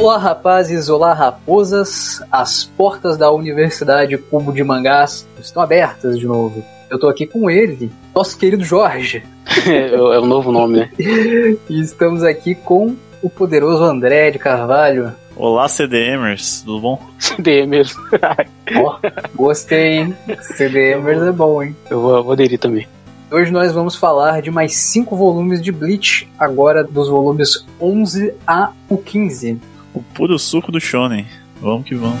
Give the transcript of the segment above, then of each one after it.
Olá, rapazes, olá, raposas. As portas da Universidade Cubo de Mangás estão abertas de novo. Eu tô aqui com ele, nosso querido Jorge. é, é o novo nome, né? e estamos aqui com o poderoso André de Carvalho. Olá, CDMers, tudo bom? CDMers. Ó, gostei, hein? CDMers é bom, hein? Eu vou, vou aderir também. Hoje nós vamos falar de mais cinco volumes de Bleach, agora dos volumes 11 a o 15. O puro suco do shonen. Vamos que vamos.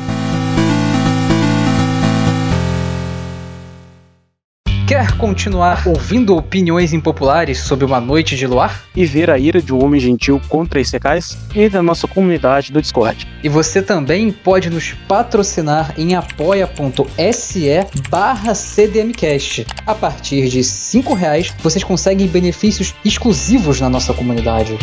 Quer continuar ouvindo opiniões impopulares sobre uma noite de luar? E ver a ira de um homem gentil contra secais? Entre na nossa comunidade do Discord. E você também pode nos patrocinar em apoia.se barra CDMcast. A partir de R$ reais vocês conseguem benefícios exclusivos na nossa comunidade.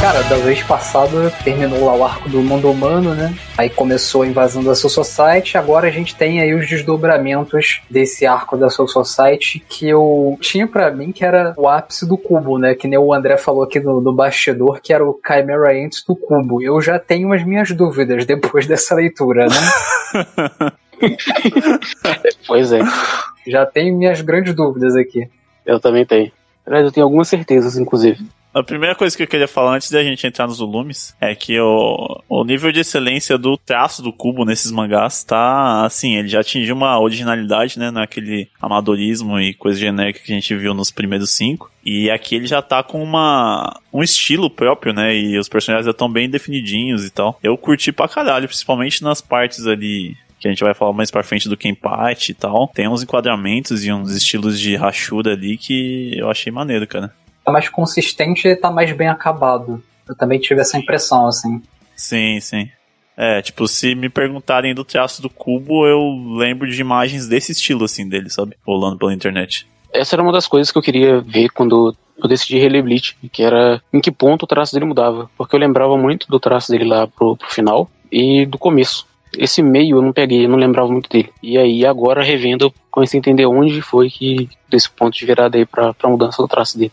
Cara, da vez passada terminou lá o arco do mundo humano, né? Aí começou a invasão da Soul Society, agora a gente tem aí os desdobramentos desse arco da Soul Society que eu tinha para mim que era o ápice do cubo, né? Que nem o André falou aqui no, no bastidor, que era o Chimera Ant do cubo. Eu já tenho as minhas dúvidas depois dessa leitura, né? pois é. Já tenho minhas grandes dúvidas aqui. Eu também tenho. Aliás, eu tenho algumas certezas, inclusive. A primeira coisa que eu queria falar antes da gente entrar nos volumes é que o, o nível de excelência do traço do cubo nesses mangás tá assim, ele já atingiu uma originalidade, né, naquele amadorismo e coisa genérica que a gente viu nos primeiros cinco. E aqui ele já tá com uma, um estilo próprio, né? E os personagens já estão bem definidinhos e tal. Eu curti pra caralho, principalmente nas partes ali que a gente vai falar mais pra frente do Kenpachi e tal. Tem uns enquadramentos e uns estilos de rachura ali que eu achei maneiro, cara. Tá mais consistente e tá mais bem acabado. Eu também tive essa impressão, assim. Sim, sim. É, tipo, se me perguntarem do traço do cubo, eu lembro de imagens desse estilo, assim, dele, sabe? Rolando pela internet. Essa era uma das coisas que eu queria ver quando eu decidi reler Bleach, que era em que ponto o traço dele mudava. Porque eu lembrava muito do traço dele lá pro, pro final e do começo. Esse meio eu não peguei, eu não lembrava muito dele. E aí, agora, revendo, eu comecei a entender onde foi que desse ponto de virada aí pra, pra mudança do traço dele.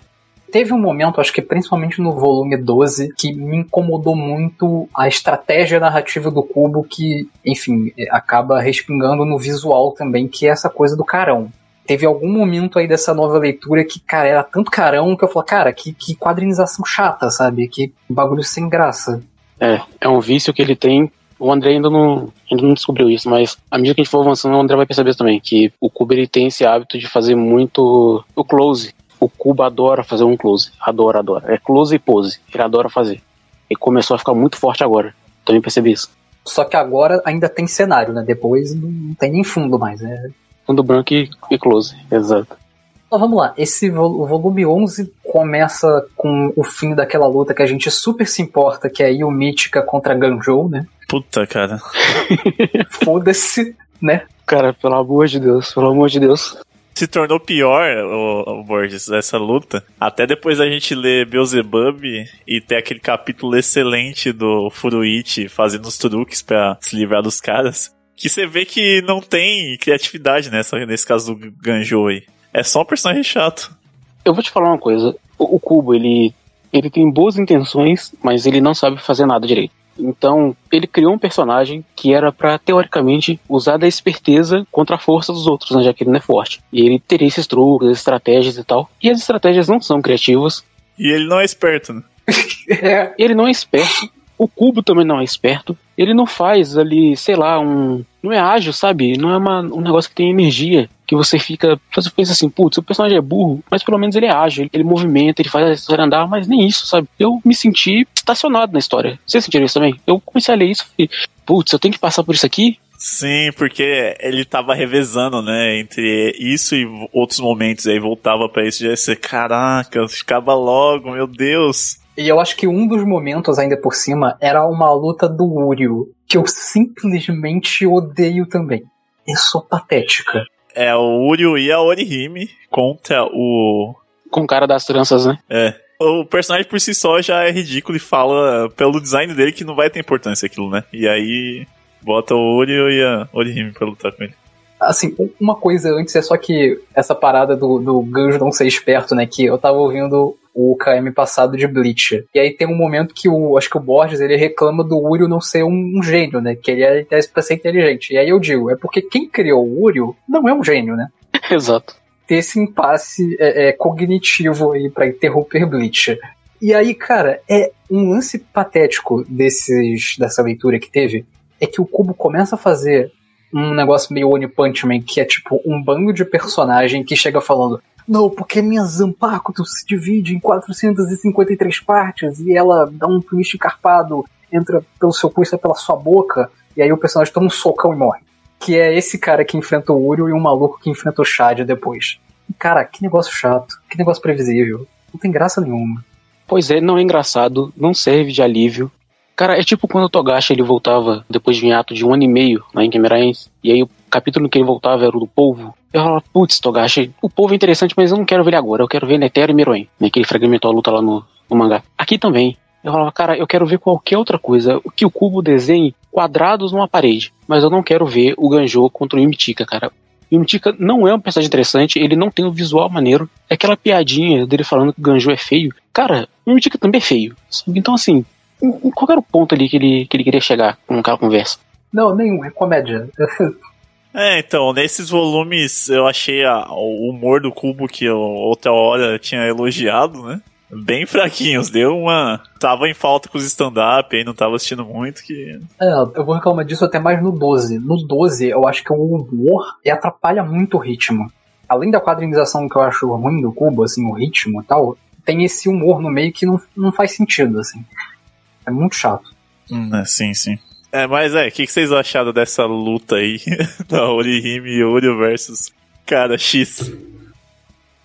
Teve um momento, acho que principalmente no volume 12, que me incomodou muito a estratégia narrativa do Cubo, que, enfim, acaba respingando no visual também, que é essa coisa do carão. Teve algum momento aí dessa nova leitura que, cara, era tanto carão que eu falei, cara, que, que quadrinização chata, sabe? Que bagulho sem graça. É, é um vício que ele tem o André ainda não, ainda não descobriu isso, mas à medida que a gente for avançando, o André vai perceber também que o Cubo ele tem esse hábito de fazer muito o close. O Cubo adora fazer um close. Adora, adora. É close e pose. Ele adora fazer. E começou a ficar muito forte agora. Também percebi isso. Só que agora ainda tem cenário, né? Depois não tem nem fundo mais. Né? Fundo branco e, e close, exato. Então vamos lá, esse o volume 11 começa com o fim daquela luta que a gente super se importa, que é Yu Mítica contra Ganjou, né? Puta, cara. Foda-se, né? Cara, pelo amor de Deus, pelo amor de Deus. Se tornou pior, o, o Borges, essa luta. Até depois a gente ler Beelzebub e ter aquele capítulo excelente do Furuichi fazendo os truques para se livrar dos caras. Que você vê que não tem criatividade nessa, nesse caso do Ganjou aí. É só um personagem chato. Eu vou te falar uma coisa. O, o Cubo, ele, ele tem boas intenções, mas ele não sabe fazer nada direito. Então, ele criou um personagem que era para teoricamente usar da esperteza contra a força dos outros, né, já que ele não é forte. E ele teria esses truques, estratégias e tal. E as estratégias não são criativas. E ele não é esperto, né? ele não é esperto. O cubo também não é esperto. Ele não faz ali, sei lá, um. Não é ágil, sabe? Não é uma, um negócio que tem energia. Que você fica. Você pensa assim, putz, o personagem é burro, mas pelo menos ele é ágil. Ele movimenta, ele faz a história andar, mas nem isso, sabe? Eu me senti estacionado na história. Vocês sentiram isso também? Eu comecei a ler isso e. Putz, eu tenho que passar por isso aqui? Sim, porque ele tava revezando, né, entre isso e outros momentos, aí voltava para isso e já ia ser, caraca, ficava logo, meu Deus. E eu acho que um dos momentos, ainda por cima, era uma luta do Uryu, que eu simplesmente odeio também. Eu sou patética. É o Uryu e a Orihime contra o. Com o cara das tranças, né? É. o personagem por si só já é ridículo e fala pelo design dele que não vai ter importância aquilo, né? E aí bota o Oreo e a Orihime pra lutar com ele. Assim, uma coisa antes é só que essa parada do, do Ganjo não ser esperto, né? Que eu tava ouvindo o KM passado de Bleach. E aí tem um momento que o, acho que o Borges, ele reclama do Uriel não ser um, um gênio, né? Que ele é pra ser inteligente. E aí eu digo, é porque quem criou o Uriel não é um gênio, né? Exato. Ter esse impasse é, é, cognitivo aí pra interromper Bleach. E aí, cara, é um lance patético desses, dessa leitura que teve, é que o Cubo começa a fazer um negócio meio One Punch Man, que é tipo um bando de personagem que chega falando não, porque minha Zampakuto se divide em 453 partes e ela dá um twist encarpado, entra pelo seu cu e sai pela sua boca, e aí o personagem toma um socão e morre. Que é esse cara que enfrenta o Uriel e um maluco que enfrenta o Shad depois. Cara, que negócio chato, que negócio previsível. Não tem graça nenhuma. Pois é, não é engraçado, não serve de alívio, Cara, é tipo quando o Togashi ele voltava depois de um ato de um ano e meio lá em Camarães, e aí o capítulo que ele voltava era o do povo. Eu falava, putz, Togashi, o povo é interessante, mas eu não quero ver ele agora, eu quero ver Netero e Meruem, né, que ele fragmentou a luta lá no, no mangá. Aqui também. Eu falava, cara, eu quero ver qualquer outra coisa, que o cubo desenhe quadrados numa parede, mas eu não quero ver o Ganjo contra o Yumitika, cara. O Yumitika não é um personagem interessante, ele não tem um visual maneiro. É aquela piadinha dele falando que o Ganjo é feio. Cara, o Yumitika também é feio. Então, assim, qual era o ponto ali que ele, que ele queria chegar com aquela conversa? Não, nenhum, é comédia. É, então, nesses volumes eu achei a, o humor do Cubo que eu outra hora tinha elogiado, né? Bem fraquinhos, deu uma. Tava em falta com os stand-up, aí não tava assistindo muito. que... É, eu vou reclamar disso até mais no 12. No 12, eu acho que o humor atrapalha muito o ritmo. Além da quadrinização que eu acho ruim do Cubo, assim, o ritmo e tal, tem esse humor no meio que não, não faz sentido, assim. É muito chato. Hum, é, sim, sim. É, mas é, o que, que, vocês acharam dessa luta aí da Orihime e Oreo versus cara X?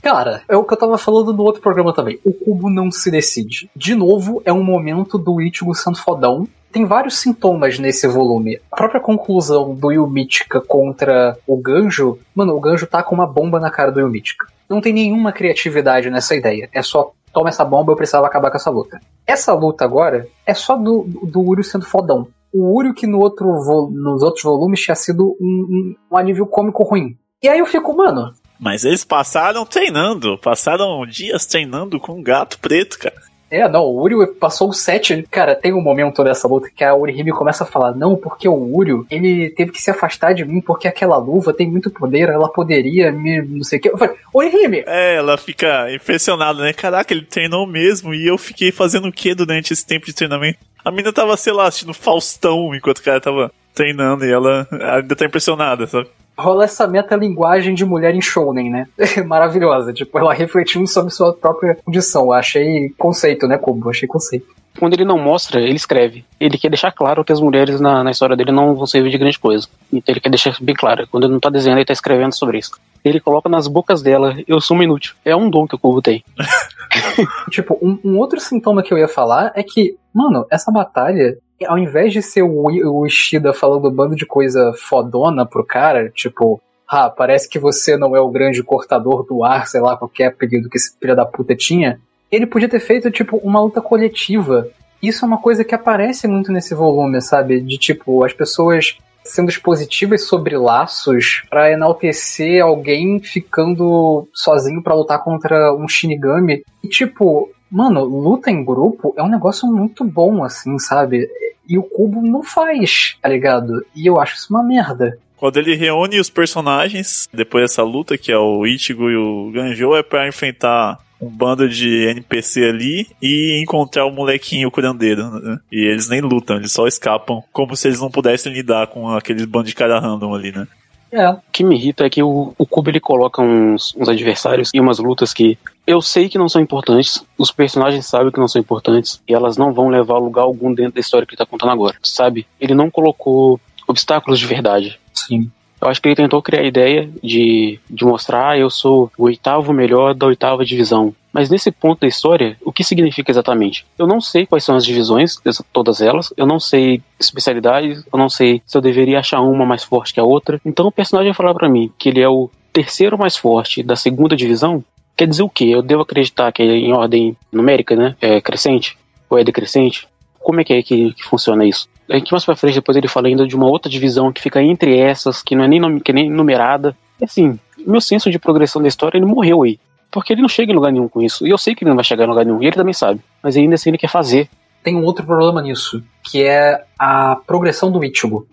Cara, é o que eu tava falando no outro programa também. O cubo não se decide. De novo, é um momento do Ichigo sendo fodão. Tem vários sintomas nesse volume. A própria conclusão do Yumitika contra o Ganjo. Mano, o Ganjo tá com uma bomba na cara do Yumitika. Não tem nenhuma criatividade nessa ideia. É só toma essa bomba, eu precisava acabar com essa luta. Essa luta agora é só do, do Uriel sendo fodão. O Uriel que no outro nos outros volumes tinha sido um, um, um alívio cômico ruim. E aí eu fico, mano. Mas eles passaram treinando, passaram dias treinando com um gato preto, cara. É, não, o Uriel passou o 7. Cara, tem um momento dessa luta que a Urihime começa a falar: Não, porque o Uriel, ele teve que se afastar de mim porque aquela luva tem muito poder, ela poderia me. não sei o que. Eu falei: Urihime! É, ela fica impressionada, né? Caraca, ele treinou mesmo e eu fiquei fazendo o que durante esse tempo de treinamento? A mina tava, sei lá, assistindo Faustão enquanto o cara tava treinando e ela ainda tá impressionada, sabe? Rola essa metalinguagem de mulher em shounen, né? Maravilhosa. Tipo, ela refletindo sobre sua própria condição. Achei conceito, né, Kubo? Achei conceito. Quando ele não mostra, ele escreve. Ele quer deixar claro que as mulheres na, na história dele não vão servir de grande coisa. Então ele quer deixar bem claro. Quando ele não tá desenhando, ele tá escrevendo sobre isso. Ele coloca nas bocas dela, eu sou uma inútil. É um dom que o Kubo tem. tipo, um, um outro sintoma que eu ia falar é que, mano, essa batalha ao invés de ser o, o Ishida falando um bando de coisa fodona pro cara, tipo, ah, parece que você não é o grande cortador do ar, sei lá, qualquer apelido que esse filho da puta tinha, ele podia ter feito, tipo, uma luta coletiva. Isso é uma coisa que aparece muito nesse volume, sabe? De, tipo, as pessoas sendo expositivas sobre laços para enaltecer alguém ficando sozinho para lutar contra um Shinigami. E, tipo, mano, luta em grupo é um negócio muito bom, assim, sabe? E o Cubo não faz, tá ligado? E eu acho isso uma merda. Quando ele reúne os personagens, depois dessa luta, que é o Ichigo e o Ganjo, é para enfrentar um bando de NPC ali e encontrar o molequinho curandeiro. Né? E eles nem lutam, eles só escapam, como se eles não pudessem lidar com aqueles bando de cara random ali, né? É. O que me irrita é que o, o Kubo ele coloca uns, uns adversários e umas lutas que eu sei que não são importantes, os personagens sabem que não são importantes e elas não vão levar a lugar algum dentro da história que ele tá contando agora, sabe? Ele não colocou obstáculos de verdade. Sim. Eu acho que ele tentou criar a ideia de, de mostrar, ah, eu sou o oitavo melhor da oitava divisão. Mas nesse ponto da história, o que significa exatamente? Eu não sei quais são as divisões, todas elas, eu não sei especialidades, eu não sei se eu deveria achar uma mais forte que a outra. Então o personagem vai falar para mim que ele é o terceiro mais forte da segunda divisão, Quer dizer o quê? Eu devo acreditar que é em ordem numérica, né? É crescente? Ou é decrescente? Como é que é que, que funciona isso? A gente mais pra frente, depois ele fala ainda de uma outra divisão que fica entre essas, que não é nem, que nem numerada. E assim, meu senso de progressão da história, ele morreu aí. Porque ele não chega em lugar nenhum com isso. E eu sei que ele não vai chegar em lugar nenhum, e ele também sabe. Mas ainda assim ele quer fazer. Tem um outro problema nisso, que é a progressão do Ichigo.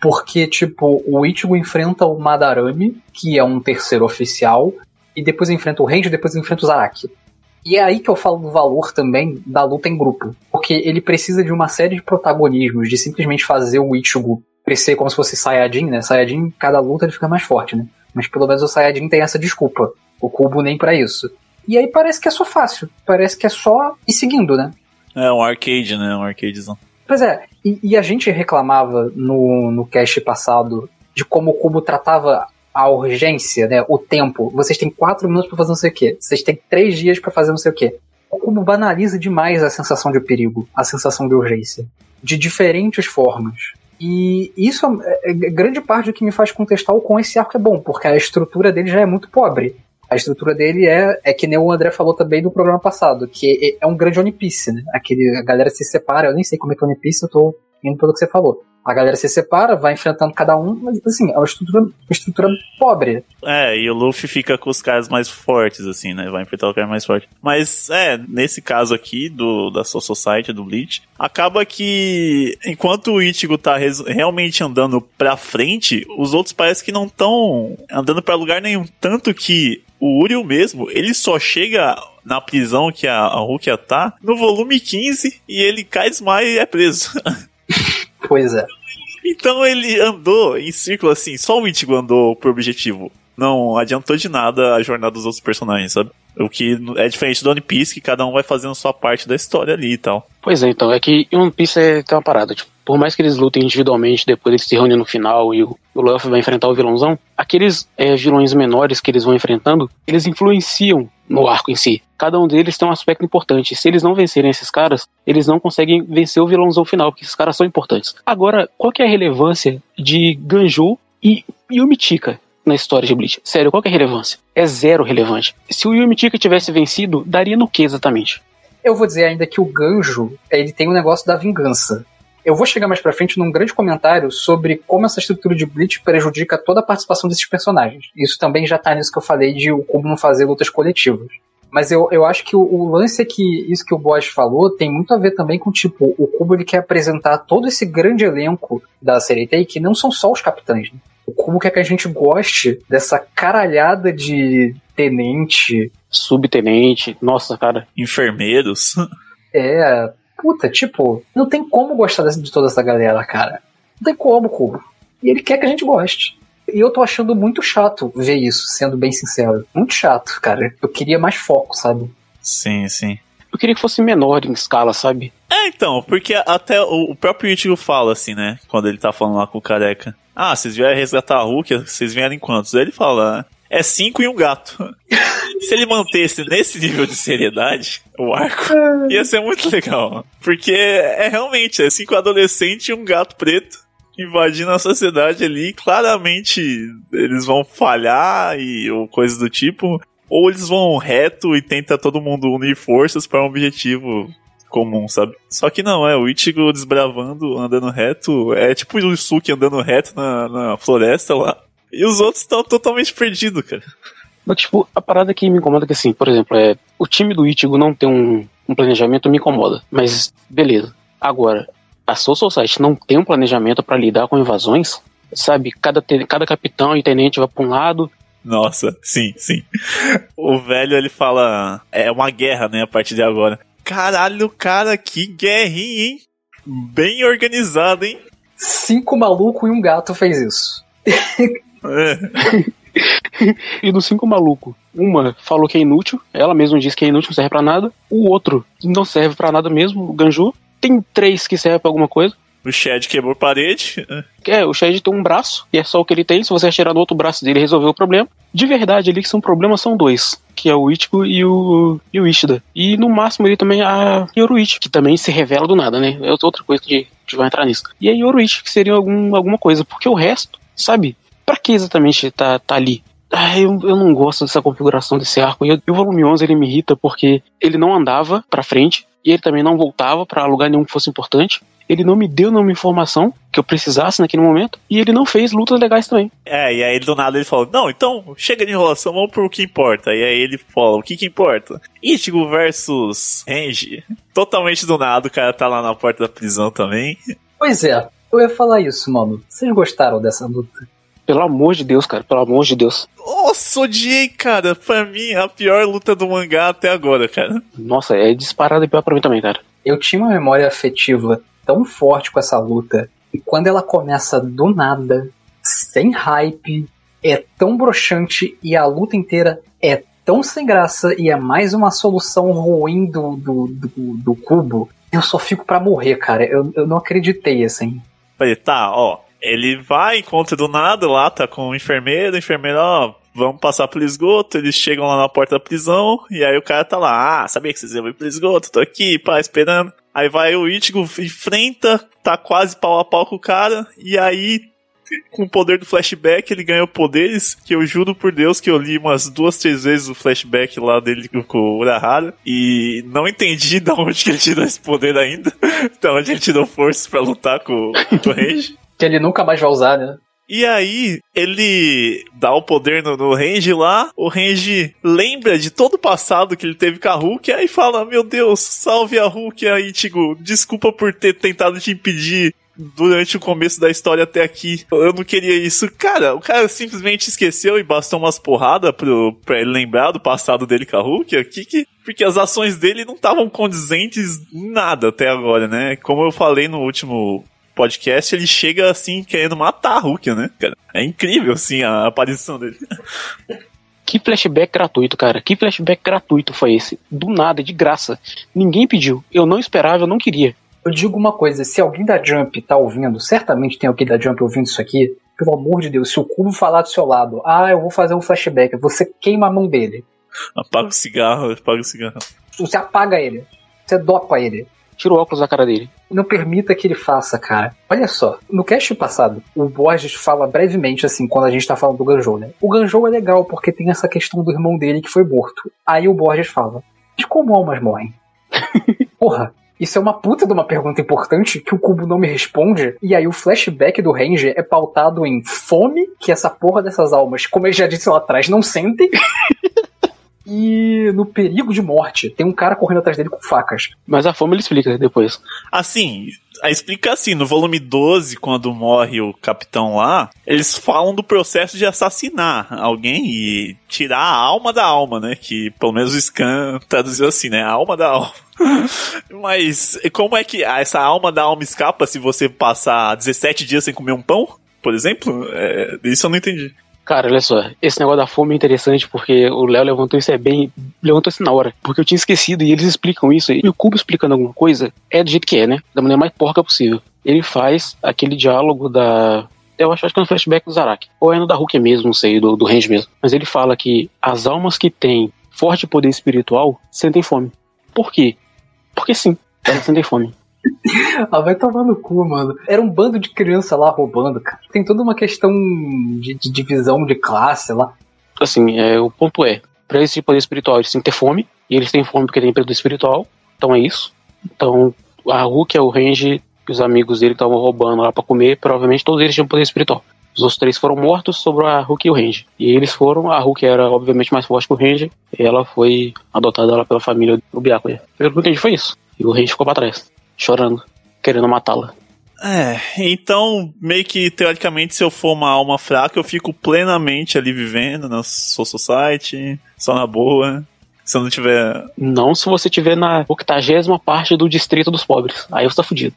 Porque, tipo, o Ichigo enfrenta o Madarame, que é um terceiro oficial, e depois enfrenta o Range, depois enfrenta o Zaraki. E é aí que eu falo do valor também da luta em grupo. Porque ele precisa de uma série de protagonismos, de simplesmente fazer o Ichigo crescer como se fosse Saiyajin, né? Saiyajin, cada luta ele fica mais forte, né? Mas pelo menos o Saiyajin tem essa desculpa. O Kubo nem para isso. E aí parece que é só fácil. Parece que é só ir seguindo, né? É um arcade, né? Um arcadezão. Pois é. E, e a gente reclamava no, no cast passado de como o Kubo tratava a urgência, né? O tempo. Vocês têm quatro minutos para fazer não sei o quê. Vocês têm três dias para fazer não sei o quê. O Kubo banaliza demais a sensação de perigo, a sensação de urgência. De diferentes formas. E isso é, é grande parte do que me faz contestar o quão esse arco é bom, porque a estrutura dele já é muito pobre. A estrutura dele é, é que nem o André falou também no programa passado, que é, é um grande One Piece, né? Aquele, a galera se separa, eu nem sei como é que é One Piece, eu tô indo pelo que você falou. A galera se separa, vai enfrentando cada um, mas assim, é uma estrutura, uma estrutura pobre. É, e o Luffy fica com os caras mais fortes, assim, né? Vai enfrentar o cara mais forte. Mas, é, nesse caso aqui, do, da Soul Society, do Bleach, acaba que enquanto o Ichigo tá realmente andando pra frente, os outros parece que não estão andando pra lugar nenhum. Tanto que o Uriel mesmo, ele só chega na prisão que a, a Rukia tá no volume 15 e ele cai, desmaia e é preso. Pois é. Então ele andou em círculo assim, só o Ichigo andou por objetivo. Não adiantou de nada a jornada dos outros personagens, sabe? O que é diferente do One Piece, que cada um vai fazendo sua parte da história ali e tal. Pois é, então, é que One Piece é, tem uma parada, tipo, por mais que eles lutem individualmente, depois eles se reúnem no final e o, o Luffy vai enfrentar o vilãozão, aqueles é, vilões menores que eles vão enfrentando, eles influenciam no arco em si. Cada um deles tem um aspecto importante. Se eles não vencerem esses caras, eles não conseguem vencer o vilãozão final, porque esses caras são importantes. Agora, qual que é a relevância de Ganju e Yumitika na história de Bleach? Sério, qual que é a relevância? É zero relevante. Se o Yumitika tivesse vencido, daria no que exatamente? Eu vou dizer ainda que o Ganjo, ele tem o um negócio da vingança. Eu vou chegar mais pra frente num grande comentário sobre como essa estrutura de Bleach prejudica toda a participação desses personagens. Isso também já tá nisso que eu falei de como não fazer lutas coletivas. Mas eu, eu acho que o, o, lance é que isso que o Bosch falou tem muito a ver também com, tipo, o Kubo ele quer apresentar todo esse grande elenco da série T, que não são só os capitães. Né? O Kubo quer que a gente goste dessa caralhada de tenente. Subtenente, nossa, cara. Enfermeiros. É, puta, tipo, não tem como gostar de toda essa galera, cara. Não tem como, Kubo. E ele quer que a gente goste. E eu tô achando muito chato ver isso, sendo bem sincero. Muito chato, cara. Eu queria mais foco, sabe? Sim, sim. Eu queria que fosse menor em escala, sabe? É, então, porque até o próprio Ichigo fala assim, né? Quando ele tá falando lá com o careca. Ah, vocês vieram resgatar a Hulk, vocês vieram em quantos? Aí ele fala, é cinco e um gato. Se ele mantesse nesse nível de seriedade, o arco, ia ser muito legal. Porque é realmente, é cinco adolescentes e um gato preto invadindo a sociedade ali. Claramente eles vão falhar e ou coisas do tipo. Ou eles vão reto e tenta todo mundo unir forças para um objetivo comum, sabe? Só que não, é o Ichigo desbravando, andando reto. É tipo o Yusuke andando reto na, na floresta lá. E os outros estão totalmente perdidos, cara. Mas, tipo, a parada que me incomoda é que, assim, por exemplo, é o time do Ichigo não tem um, um planejamento me incomoda. Mas, beleza. Agora, a Soul Society não tem um planejamento para lidar com invasões, sabe? Cada, cada capitão e tenente vai pra um lado. Nossa, sim, sim. O velho ele fala: é uma guerra, né, a partir de agora. Caralho, cara, que guerrinha, hein? Bem organizado, hein? Cinco malucos e um gato fez isso. É. e dos cinco malucos, uma falou que é inútil, ela mesma disse que é inútil, não serve para nada. O outro não serve para nada mesmo, o Ganju. Tem três que servem pra alguma coisa. O Shed quebrou parede. É, o Shed tem um braço, e é só o que ele tem. Se você atirar no outro braço dele, resolveu o problema. De verdade, ali que são problemas são dois, que é o Ichigo e o, e o Ishida. E no máximo ele também a Yoruichi, que também se revela do nada, né? É outra coisa que a gente vai entrar nisso. E a Yoruichi, que seria algum, alguma coisa, porque o resto, sabe? Pra que exatamente tá, tá ali? Ah, eu, eu não gosto dessa configuração desse arco. E, o volume 11 ele me irrita porque ele não andava pra frente e ele também não voltava para lugar nenhum que fosse importante. Ele não me deu nenhuma informação que eu precisasse naquele momento e ele não fez lutas legais também. É, e aí do nada ele falou: Não, então chega de enrolação, vamos pro que importa. E aí ele fala: O que que importa? Ichigo versus Renji. Totalmente do nada, o cara tá lá na porta da prisão também. Pois é, eu ia falar isso, mano. Vocês gostaram dessa luta? Pelo amor de Deus, cara, pelo amor de Deus. Nossa, odiei, cara. Pra mim, a pior luta do mangá até agora, cara. Nossa, é disparada e pior pra mim também, cara. Eu tinha uma memória afetiva tão forte com essa luta. E quando ela começa do nada, sem hype, é tão broxante e a luta inteira é tão sem graça e é mais uma solução ruim do, do, do, do cubo, eu só fico pra morrer, cara. Eu, eu não acreditei, assim. Falei, tá, ó, ele vai, encontra do nada lá, tá com o enfermeiro, o enfermeiro, ó, vamos passar pelo esgoto, eles chegam lá na porta da prisão, e aí o cara tá lá, ah, sabia que vocês iam ir pelo esgoto, tô aqui, pá, esperando. Aí vai o Ichigo, enfrenta, tá quase pau a pau com o cara, e aí, com o poder do flashback, ele ganhou poderes, que eu juro por Deus que eu li umas duas, três vezes o flashback lá dele com o Urahara, e não entendi de onde que ele tirou esse poder ainda, então onde ele tirou força para lutar com, com o Range. Que ele nunca mais vai usar, né? E aí, ele dá o poder no, no Range lá, o Range lembra de todo o passado que ele teve com a Hulk, aí fala, meu Deus, salve a Hulk aí, Tigo, desculpa por ter tentado te impedir durante o começo da história até aqui. Eu não queria isso. Cara, o cara simplesmente esqueceu e bastou umas porradas pro, pra ele lembrar do passado dele com a Hulk. Aqui que, porque as ações dele não estavam condizentes nada até agora, né? Como eu falei no último podcast, ele chega assim querendo matar a Hulk, né, cara? É incrível, assim, a aparição dele. Que flashback gratuito, cara. Que flashback gratuito foi esse? Do nada, de graça. Ninguém pediu. Eu não esperava, eu não queria. Eu digo uma coisa, se alguém da Jump tá ouvindo, certamente tem alguém da Jump ouvindo isso aqui, pelo amor de Deus, se o Cubo falar do seu lado, ah, eu vou fazer um flashback, você queima a mão dele. Apaga o cigarro, apaga o cigarro. Você apaga ele. Você dopa ele. Tira o óculos da cara dele. Não permita que ele faça, cara. Olha só, no cast passado, o Borges fala brevemente, assim, quando a gente tá falando do Ganjou, né? O Ganjou é legal porque tem essa questão do irmão dele que foi morto. Aí o Borges fala, mas como almas morrem? Porra, isso é uma puta de uma pergunta importante que o cubo não me responde. E aí o flashback do Ranger é pautado em fome, que essa porra dessas almas, como ele já disse lá atrás, não sentem. e no perigo de morte. Tem um cara correndo atrás dele com facas. Mas a fome ele explica depois. Assim, explica assim, no volume 12, quando morre o capitão lá, eles falam do processo de assassinar alguém e tirar a alma da alma, né? Que pelo menos o Scan traduziu assim, né? A alma da alma. Mas como é que essa alma da alma escapa se você passar 17 dias sem comer um pão? Por exemplo? É, isso eu não entendi. Cara, olha só, esse negócio da fome é interessante porque o Léo levantou isso é bem. levantou isso na hora. Porque eu tinha esquecido e eles explicam isso. E o Cubo explicando alguma coisa é do jeito que é, né? Da maneira mais porca possível. Ele faz aquele diálogo da. Eu acho, acho que é no flashback do Zarak. Ou é no da Hulk mesmo, não sei, do, do Range mesmo. Mas ele fala que as almas que têm forte poder espiritual sentem fome. Por quê? Porque sim, elas sentem fome. ah, vai tomar no cu, mano. Era um bando de criança lá roubando, cara. Tem toda uma questão de, divisão de classe lá. Assim, é, o ponto é, pra esse poder espiritual eles têm que ter fome, e eles têm fome porque têm poder espiritual, então é isso. Então, a Hulk é o Range que os amigos dele estavam roubando lá pra comer, provavelmente todos eles tinham poder espiritual. Os outros três foram mortos, sobrou a Hulk e o Range. E eles foram, a Hulk era obviamente mais forte que o Range, e ela foi adotada lá pela família do Byakuya. Pelo que eu entendi foi isso. E o Range ficou pra trás chorando, querendo matá-la. É, então, meio que teoricamente, se eu for uma alma fraca, eu fico plenamente ali vivendo na Soul Society, só na boa. Se eu não tiver. Não se você tiver na octagésima parte do distrito dos pobres. Aí você tá fudido.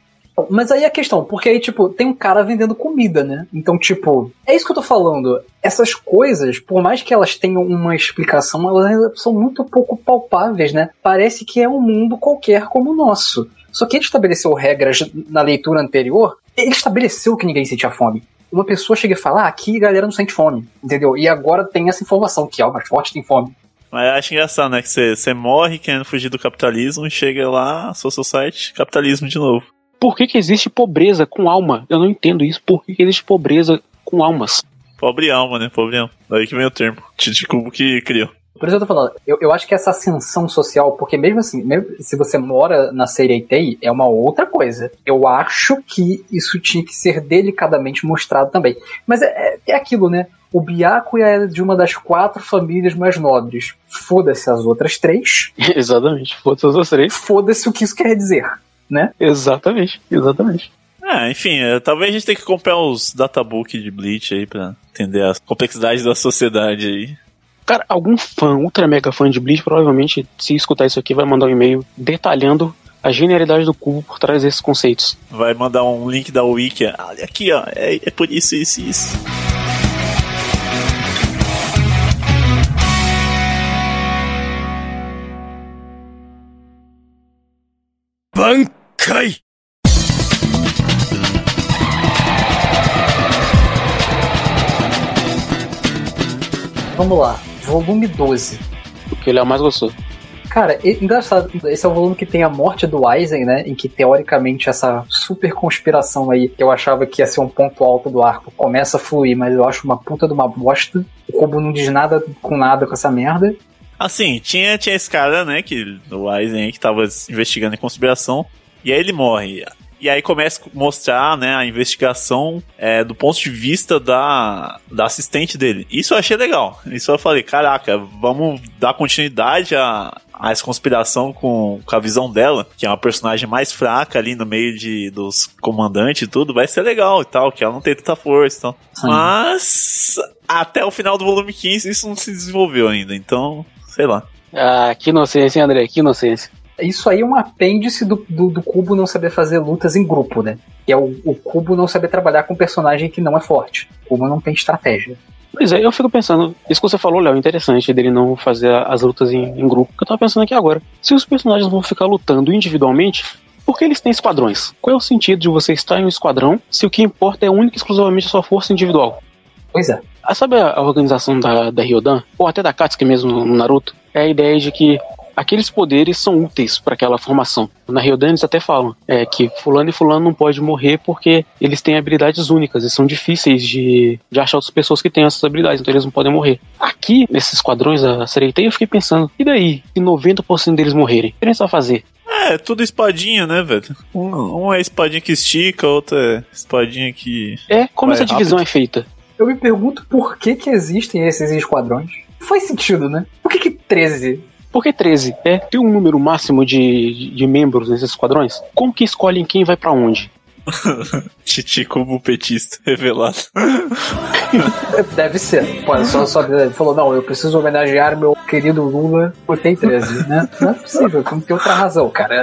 Mas aí a questão, porque aí, tipo, tem um cara vendendo comida, né? Então, tipo, é isso que eu tô falando. Essas coisas, por mais que elas tenham uma explicação, elas ainda são muito pouco palpáveis, né? Parece que é um mundo qualquer como o nosso. Só que ele estabeleceu regras na leitura anterior, ele estabeleceu que ninguém sentia fome. Uma pessoa chega e fala, ah, aqui a galera não sente fome, entendeu? E agora tem essa informação que almas fortes têm fome. Mas eu acho engraçado, né? Que você morre querendo fugir do capitalismo e chega lá, sua society, capitalismo de novo. Por que, que existe pobreza com alma? Eu não entendo isso. Por que, que existe pobreza com almas? Pobre alma, né? Pobre alma. Daí que vem o termo. Tite Cubo que criou. Por isso eu tô falando, eu, eu acho que essa ascensão social, porque mesmo assim, mesmo se você mora na Sereitei, é uma outra coisa. Eu acho que isso tinha que ser delicadamente mostrado também. Mas é, é, é aquilo, né? O Byakuya é de uma das quatro famílias mais nobres. Foda-se as outras três. Exatamente, foda-se as outras três. Foda-se o que isso quer dizer, né? Exatamente, exatamente. É, enfim, é, talvez a gente tenha que comprar os databook de Bleach aí pra entender as complexidades da sociedade aí. Cara, algum fã, ultra mega fã de Bleach, provavelmente, se escutar isso aqui, vai mandar um e-mail detalhando a genialidade do cubo por trás desses conceitos. Vai mandar um link da Wiki. Olha aqui, ó. É, é por isso, isso e isso. Bankai! Vamos lá. Volume 12. O que ele é o mais gostou. Cara, engraçado, esse é o volume que tem a morte do Aizen, né? Em que teoricamente essa super conspiração aí, que eu achava que ia ser um ponto alto do arco, começa a fluir, mas eu acho uma puta de uma bosta. O Kobo não diz nada com nada com essa merda. Assim, tinha, tinha esse cara, né, que, o Aizen aí, que tava investigando em conspiração, e aí ele morre. E aí começa a mostrar né, a investigação é, do ponto de vista da, da assistente dele. Isso eu achei legal. Isso eu falei, caraca, vamos dar continuidade a, a essa conspiração com, com a visão dela, que é uma personagem mais fraca ali no meio de, dos comandantes e tudo, vai ser legal e tal, que ela não tem tanta força e tal. Mas até o final do volume 15 isso não se desenvolveu ainda, então, sei lá. Ah, que inocência, hein, André? Que inocência. Isso aí é um apêndice do, do, do, Cubo não saber fazer lutas em grupo, né? Que é o, o Cubo não saber trabalhar com um personagem que não é forte. O Cubo não tem estratégia. Pois é, eu fico pensando, isso que você falou, Léo, interessante dele não fazer as lutas em, em grupo, que eu tava pensando aqui agora. Se os personagens vão ficar lutando individualmente, por que eles têm esquadrões? Qual é o sentido de você estar em um esquadrão se o que importa é única e exclusivamente a sua força individual? Pois é. Ah, sabe a, a organização da, da Ryodan, ou até da Katsuki mesmo no Naruto? É a ideia de que aqueles poderes são úteis para aquela formação. Na eles até falam é, que fulano e fulano não pode morrer porque eles têm habilidades únicas e são difíceis de, de achar outras pessoas que têm essas habilidades, então eles não podem morrer. Aqui, nesses quadrões da Sereitei, eu fiquei pensando, e daí? Se 90% deles morrerem? O que eles vão fazer? É, tudo espadinha, né, velho? Um, um é espadinha que estica, outra é espadinha que. É, como essa divisão rápido. é feita? Eu me pergunto por que que existem esses esquadrões. Não faz sentido, né? Por que que 13? Por que 13? É, tem um número máximo de, de membros nesses esquadrões? Como que escolhem quem vai para onde? Titi como petista revelado. Deve ser. Pô, só, só ele falou, não, eu preciso homenagear meu querido Lula por tem 13, né? Não é possível, não tem outra razão, cara.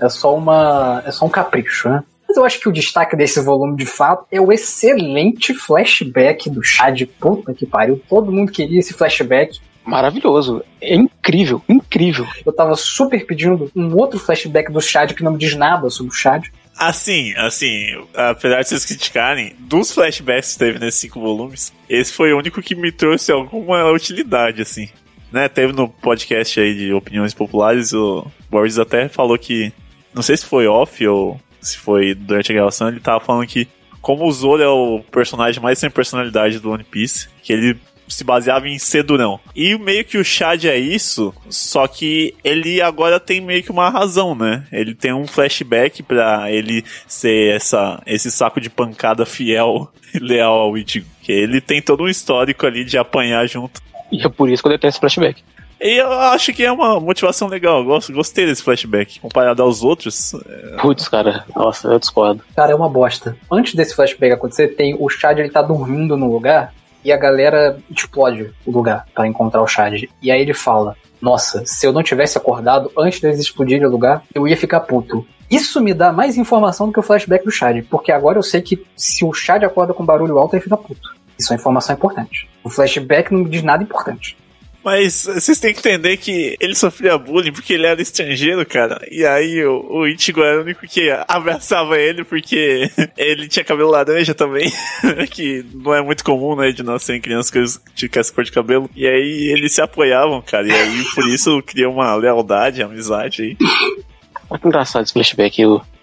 É, é só uma. É só um capricho, né? Mas eu acho que o destaque desse volume, de fato, é o excelente flashback do Chad. Puta que pariu. Todo mundo queria esse flashback maravilhoso. É incrível, incrível. Eu tava super pedindo um outro flashback do Chad que não me diz nada sobre o Chad. Assim, assim, apesar de vocês criticarem, dos flashbacks que teve nesses cinco volumes, esse foi o único que me trouxe alguma utilidade, assim. Né, teve no podcast aí de opiniões populares, o Boris até falou que, não sei se foi off ou se foi durante a gravação, ele tava falando que como o Zoro é o personagem mais sem personalidade do One Piece, que ele se baseava em ser durão. E meio que o Chad é isso, só que ele agora tem meio que uma razão, né? Ele tem um flashback para ele ser essa, esse saco de pancada fiel e leal ao Ichigo. Que ele tem todo um histórico ali de apanhar junto. E é por isso que eu detesto flashback. E eu acho que é uma motivação legal. Eu gosto, gostei desse flashback. Comparado aos outros. É... Putz, cara, nossa, eu discordo. Cara, é uma bosta. Antes desse flashback acontecer, tem o Chad ele tá dormindo no lugar e a galera explode o lugar para encontrar o Chad. E aí ele fala: Nossa, se eu não tivesse acordado antes deles explodirem o lugar, eu ia ficar puto. Isso me dá mais informação do que o flashback do Chad, porque agora eu sei que se o Chad acorda com barulho alto, ele fica puto. Isso é informação importante. O flashback não me diz nada importante. Mas vocês têm que entender que ele sofria bullying porque ele era estrangeiro, cara. E aí o, o Ichigo era o único que abraçava ele porque ele tinha cabelo laranja também. que não é muito comum, né, de nascer em crianças que tinham essa cor de cabelo. E aí eles se apoiavam, cara. E aí por isso criou uma lealdade, amizade aí. Que engraçado esse flashback.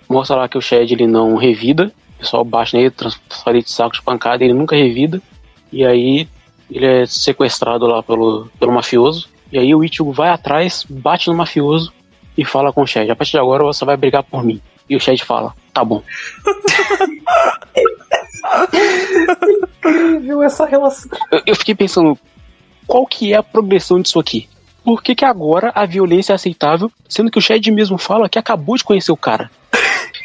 Mostra lá que o Shed ele não revida. O pessoal baixa nele, transfere de saco de pancada, ele nunca revida. E aí ele é sequestrado lá pelo, pelo mafioso. E aí o Ichigo vai atrás, bate no mafioso e fala com o Shed: A partir de agora você vai brigar por mim. E o Shed fala: Tá bom. Incrível essa relação. Eu, eu fiquei pensando: qual que é a progressão disso aqui? Por que, que agora a violência é aceitável, sendo que o Shed mesmo fala que acabou de conhecer o cara?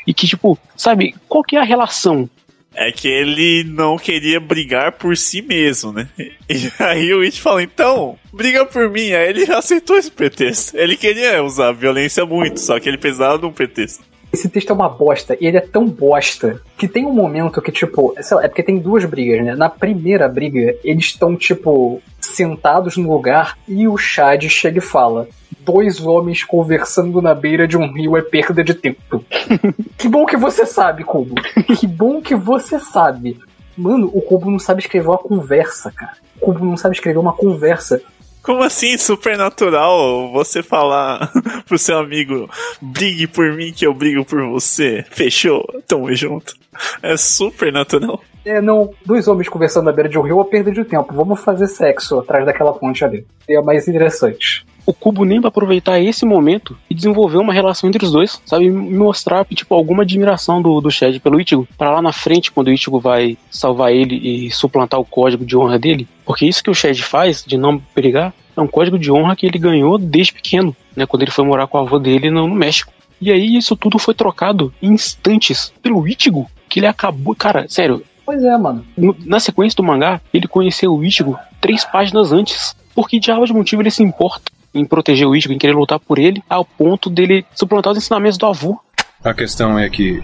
E que, tipo, sabe, qual que é a relação é que ele não queria brigar por si mesmo, né? E aí o It fala, então, briga por mim. Aí ele aceitou esse pretexto. Ele queria usar violência muito, só que ele precisava de um pretexto. Esse texto é uma bosta, e ele é tão bosta que tem um momento que, tipo, lá, é porque tem duas brigas, né? Na primeira briga, eles estão, tipo, sentados no lugar e o Chad chega e fala: dois homens conversando na beira de um rio é perda de tempo. que bom que você sabe, Kubo. Que bom que você sabe. Mano, o Kubo não sabe escrever uma conversa, cara. O Kubo não sabe escrever uma conversa. Como assim, supernatural você falar pro seu amigo, brigue por mim que eu brigo por você? Fechou? Tamo junto. É supernatural. É, não, dois homens conversando na beira de um rio é perda de tempo. Vamos fazer sexo atrás daquela ponte ali. É mais interessante o Cubo nem vai aproveitar esse momento e desenvolver uma relação entre os dois, sabe? Mostrar, tipo, alguma admiração do, do Shed pelo Ichigo. Para lá na frente, quando o Ichigo vai salvar ele e suplantar o código de honra dele. Porque isso que o Shed faz, de não brigar, é um código de honra que ele ganhou desde pequeno, né? Quando ele foi morar com o avô dele no, no México. E aí isso tudo foi trocado em instantes pelo Ichigo, que ele acabou. Cara, sério. Pois é, mano. Na sequência do mangá, ele conheceu o Ichigo três páginas antes. Por que diabo de motivo ele se importa em proteger o Ichigo, em querer lutar por ele, ao ponto dele suplantar os ensinamentos do avô. A questão é que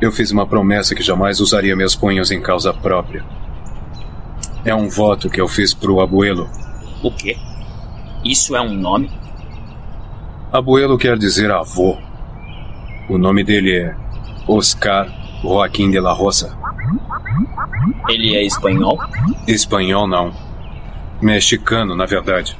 eu fiz uma promessa que jamais usaria meus punhos em causa própria. É um voto que eu fiz pro abuelo. O quê? Isso é um nome? Abuelo quer dizer avô. O nome dele é Oscar Joaquim de la Rosa. Ele é espanhol? Espanhol não. Mexicano, na verdade.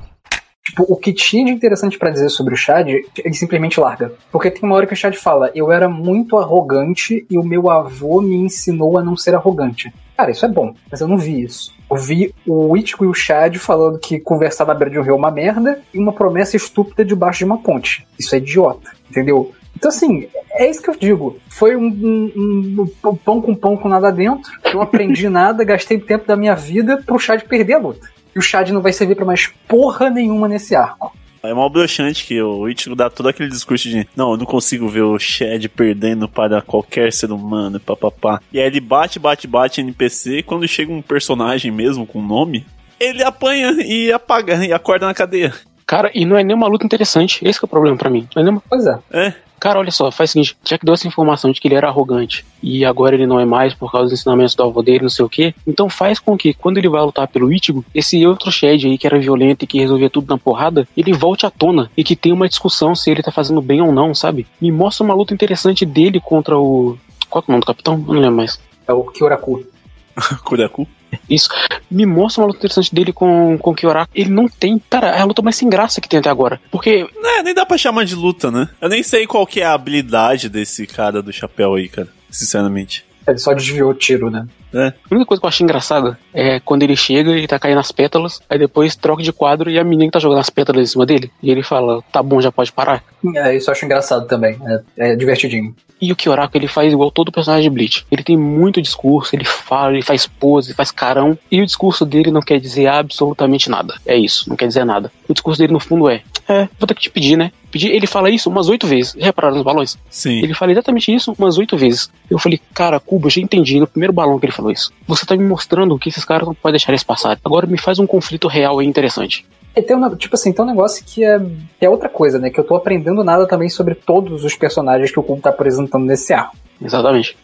Tipo, o que tinha de interessante para dizer sobre o Chad, ele simplesmente larga. Porque tem uma hora que o Chad fala: Eu era muito arrogante e o meu avô me ensinou a não ser arrogante. Cara, isso é bom, mas eu não vi isso. Eu vi o Ichigo e o Chad falando que conversar na beira de um rio é uma merda e uma promessa estúpida debaixo de uma ponte. Isso é idiota, entendeu? Então, assim, é isso que eu digo. Foi um, um, um pão com pão com nada dentro. Eu aprendi nada, gastei tempo da minha vida pro Chad perder a luta e o Chad não vai servir para mais porra nenhuma nesse arco. É mal broxante que o Ichigo dá todo aquele discurso de não, eu não consigo ver o Chad perdendo para qualquer ser humano, papapá. E aí ele bate, bate, bate NPC e quando chega um personagem mesmo com nome, ele apanha e apaga e acorda na cadeia. Cara, e não é nenhuma luta interessante. Esse é o problema para mim. Não é nenhuma... Pois é. É. Cara, olha só, faz o seguinte, já que deu essa informação de que ele era arrogante e agora ele não é mais por causa dos ensinamentos do avô dele, não sei o que, então faz com que quando ele vai lutar pelo Ichigo, esse outro Shed aí que era violento e que resolvia tudo na porrada, ele volte à tona e que tenha uma discussão se ele tá fazendo bem ou não, sabe? Me mostra uma luta interessante dele contra o... Qual é o nome do capitão? Eu não lembro mais. É o Kyoraku. Kuraku? Isso. Me mostra uma luta interessante dele com, com o Kyoraku. Ele não tem. Cara, é a luta mais sem graça que tem até agora. Porque. É, nem dá pra chamar de luta, né? Eu nem sei qual que é a habilidade desse cara do chapéu aí, cara. Sinceramente. Ele só desviou o tiro, né? É. A única coisa que eu achei engraçada é quando ele chega e tá caindo as pétalas, aí depois troca de quadro e a menina tá jogando as pétalas em cima dele. E ele fala, tá bom, já pode parar. É, isso eu acho engraçado também. É, é divertidinho. E o Kyoraku, ele faz igual todo personagem de Bleach. Ele tem muito discurso, ele fala, ele faz pose, ele faz carão. E o discurso dele não quer dizer absolutamente nada. É isso, não quer dizer nada. O discurso dele, no fundo, é: É, vou ter que te pedir, né? Pedir, ele fala isso umas oito vezes. Repararam nos balões? Sim. Ele fala exatamente isso umas oito vezes. Eu falei, cara, Cuba, eu já entendi no primeiro balão que ele falou isso. Você tá me mostrando que esses caras não podem deixar eles passar. Agora me faz um conflito real e interessante. E tem um, tipo assim, tem um negócio que é, que é outra coisa, né? Que eu tô aprendendo nada também sobre todos os personagens que o Cubo tá apresentando nesse arco. Exatamente.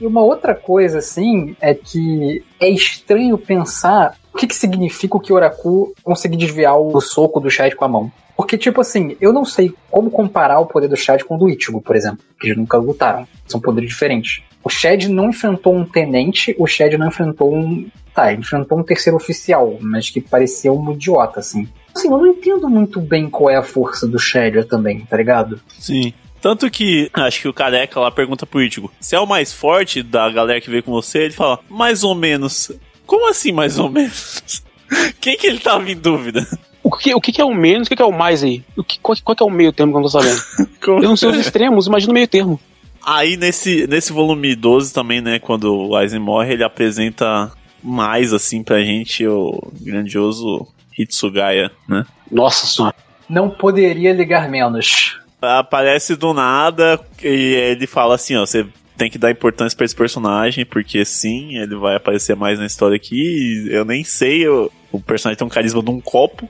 E uma outra coisa, assim, é que é estranho pensar o que, que significa o Kyoraku conseguir desviar o soco do Chad com a mão. Porque, tipo assim, eu não sei como comparar o poder do Chad com o do Ichigo, por exemplo, que eles nunca lutaram. São poderes diferentes. O Shed não enfrentou um tenente, o Shed não enfrentou um. Tá, ele enfrentou um terceiro oficial, mas que parecia um idiota, assim. Assim, eu não entendo muito bem qual é a força do Shed também, tá ligado? Sim. Tanto que, acho que o careca lá pergunta pro Ichigo: se é o mais forte da galera que veio com você? Ele fala, mais ou menos. Como assim, mais ou menos? Quem que ele tava em dúvida? O que, o que que é o menos, o que que é o mais aí? O que, qual, qual que é o meio termo que eu não tô sabendo? Como- Eu não sei os extremos, imagina o meio termo. Aí nesse, nesse volume 12 também, né, quando o Aizen morre, ele apresenta mais, assim, pra gente o grandioso Hitsugaya, né? Nossa senhora. Não poderia ligar menos. Aparece do nada e ele fala assim, ó, você tem que dar importância pra esse personagem, porque sim, ele vai aparecer mais na história aqui. e Eu nem sei, eu- o personagem tem um carisma de um copo.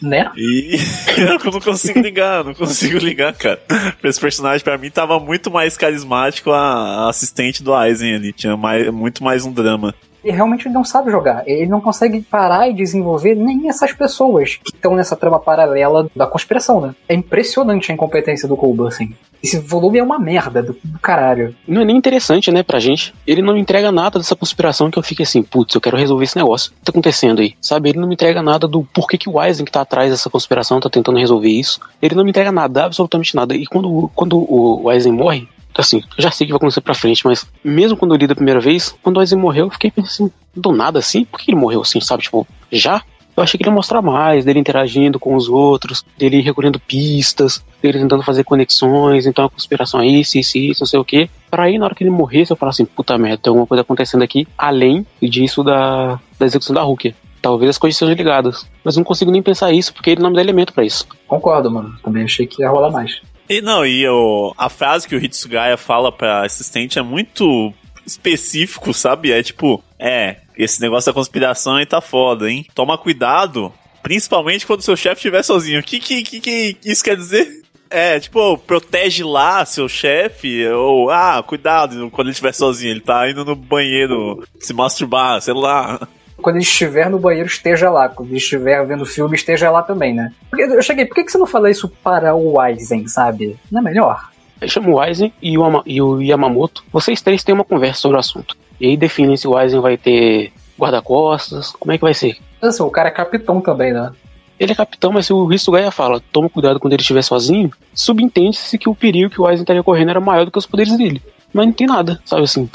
Né? E eu não consigo ligar, não consigo ligar, cara. Esse personagem pra mim tava muito mais carismático a, assistente do Aizen ali. Tinha mais, muito mais um drama. Ele realmente não sabe jogar. Ele não consegue parar e desenvolver nem essas pessoas que estão nessa trama paralela da conspiração, né? É impressionante a incompetência do Kubo, assim. Esse volume é uma merda do, do caralho. Não é nem interessante, né, pra gente. Ele não entrega nada dessa conspiração que eu fique assim, putz, eu quero resolver esse negócio. O que tá acontecendo aí? Sabe? Ele não me entrega nada do porquê que o Eisen que tá atrás dessa conspiração tá tentando resolver isso. Ele não me entrega nada, absolutamente nada. E quando, quando o Eisen morre, assim, já sei que vai acontecer pra frente, mas mesmo quando eu li da primeira vez, quando o Eisen morreu, eu fiquei pensando assim, do nada assim? Por que ele morreu assim, sabe? Tipo, já? Eu achei que ele ia mostrar mais, dele interagindo com os outros, dele recolhendo pistas, dele tentando fazer conexões, então a conspiração é isso, isso, isso, não sei o quê. Pra aí, na hora que ele morresse, eu falar assim, puta merda, tem alguma coisa acontecendo aqui, além disso da, da execução da Hulk. Talvez as coisas sejam ligadas. Mas não consigo nem pensar isso, porque ele não me dá elemento pra isso. Concordo, mano. Também achei que ia rolar mais. E não, e o, a frase que o Hitsugaya fala pra assistente é muito específico, sabe? É tipo, é, esse negócio da conspiração aí tá foda, hein? Toma cuidado, principalmente quando seu chefe estiver sozinho. O que, que, que, que isso quer dizer? É, tipo, protege lá seu chefe, ou, ah, cuidado quando ele estiver sozinho, ele tá indo no banheiro se masturbar, sei lá. Quando ele estiver no banheiro, esteja lá. Quando ele estiver vendo filme, esteja lá também, né? Porque eu cheguei, por que, que você não fala isso para o Aizen, sabe? Não é melhor? Aí chama o Eisen e o, e o Yamamoto. Vocês três têm uma conversa sobre o assunto. E aí definem se o Eisen vai ter guarda-costas, como é que vai ser. Assim, o cara é capitão também, né? Ele é capitão, mas se o Hitsugaya fala, toma cuidado quando ele estiver sozinho, subentende-se que o perigo que o Eisen estaria correndo era maior do que os poderes dele. Mas não tem nada, sabe assim?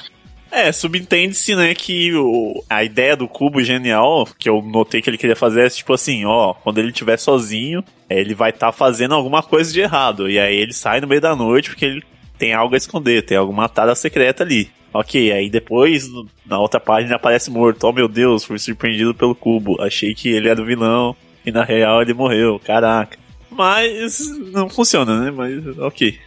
É, subentende-se, né, que o, a ideia do cubo genial, que eu notei que ele queria fazer, é tipo assim, ó, quando ele estiver sozinho, é, ele vai estar fazendo alguma coisa de errado. E aí ele sai no meio da noite porque ele tem algo a esconder, tem alguma tada secreta ali. Ok, aí depois, na outra página, aparece morto. Oh meu Deus, fui surpreendido pelo cubo. Achei que ele era o vilão e na real ele morreu. Caraca. Mas não funciona, né? Mas ok.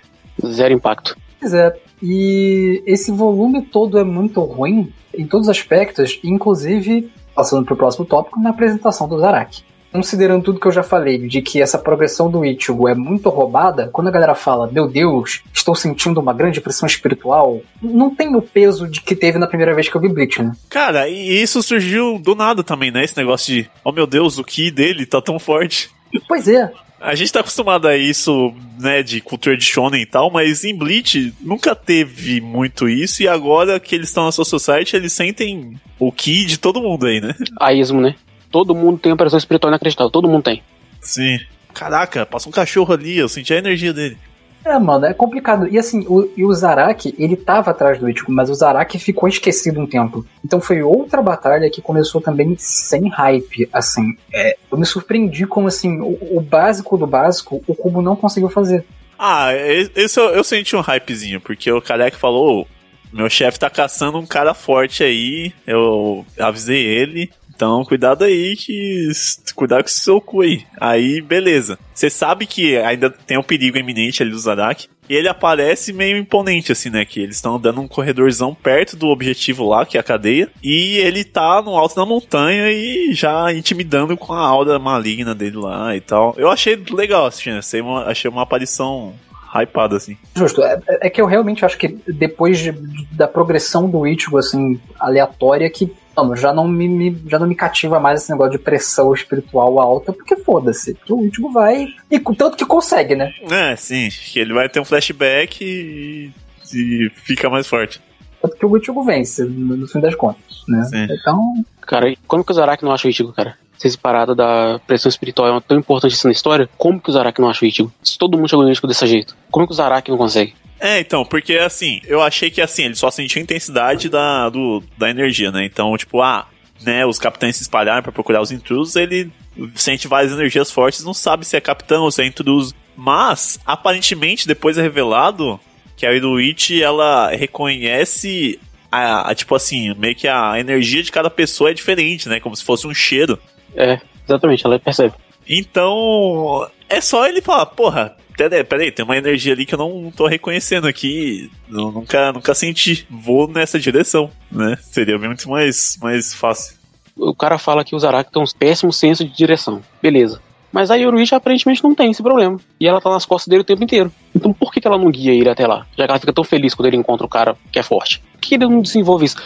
Zero impacto. Pois é. E esse volume todo é muito ruim em todos os aspectos, inclusive, passando pro próximo tópico, na apresentação do Zaraki. Considerando tudo que eu já falei, de que essa progressão do Ichigo é muito roubada, quando a galera fala, meu Deus, estou sentindo uma grande pressão espiritual, não tem o peso de que teve na primeira vez que eu vi Bleach, né? Cara, e isso surgiu do nada também, né? Esse negócio de, oh meu Deus, o ki dele tá tão forte. Pois é, A gente tá acostumado a isso, né, de cultura de shonen e tal, mas em Bleach nunca teve muito isso, e agora que eles estão na Soul Society, eles sentem o ki de todo mundo aí, né? A ismo, né? Todo mundo tem uma pressão espiritual inacreditável, todo mundo tem. Sim. Caraca, passa um cachorro ali, eu senti a energia dele. É, mano, é complicado. E assim, o, e o Zaraki, ele tava atrás do Ichigo, mas o Zaraki ficou esquecido um tempo. Então foi outra batalha que começou também sem hype, assim. É, eu me surpreendi como, assim, o, o básico do básico, o Kubo não conseguiu fazer. Ah, esse eu, eu senti um hypezinho, porque o Karek falou, "Ô, meu chefe tá caçando um cara forte aí, eu avisei ele, então cuidado aí que... cuidado com o seu cu aí. Aí, beleza. Você sabe que ainda tem um perigo iminente ali do Zadak, e ele aparece meio imponente, assim, né? Que eles estão andando um corredorzão perto do objetivo lá, que é a cadeia. E ele tá no alto da montanha e já intimidando com a aura maligna dele lá e tal. Eu achei legal, assim, achei uma, achei uma aparição hypada, assim. Justo, é, é que eu realmente acho que depois de- da progressão do Ichigo, assim, aleatória, que mano, já não me, me- já não me cativa mais esse negócio de pressão espiritual alta, porque foda-se. Porque o Ichigo vai. E com- tanto que consegue, né? É, sim, que ele vai ter um flashback e, e fica mais forte. Tanto que o Ichigo vence, no, no fim das contas, né? Sim. Então, Cara, como que o Zaraki não acha o Ichigo, cara? Se essa parada da pressão espiritual é tão importante assim na história, como que o Zaraki não acha o Ichigo? Se todo mundo chegou no Ichigo desse jeito, como que o Zaraki não consegue? É, então, porque assim, eu achei que assim, ele só sentia a intensidade da, do, da energia, né? Então, tipo, ah, né, os capitães se espalharem para procurar os intrusos, ele sente várias energias fortes, não sabe se é capitão ou se é intruso. Mas, aparentemente, depois é revelado que a Iruichi, ela reconhece a, a, tipo assim, meio que a energia de cada pessoa é diferente, né? Como se fosse um cheiro. É, exatamente, ela percebe. Então, é só ele falar, porra, peraí, peraí, tem uma energia ali que eu não tô reconhecendo aqui, eu nunca, nunca senti, vou nessa direção, né? Seria muito mais, mais fácil. O cara fala que os Araki têm um péssimo senso de direção. Beleza. Mas a Yoruichi aparentemente não tem esse problema. E ela tá nas costas dele o tempo inteiro. Então por que, que ela não guia ele até lá? Já que ela fica tão feliz quando ele encontra o cara que é forte. Por que ele não desenvolve isso?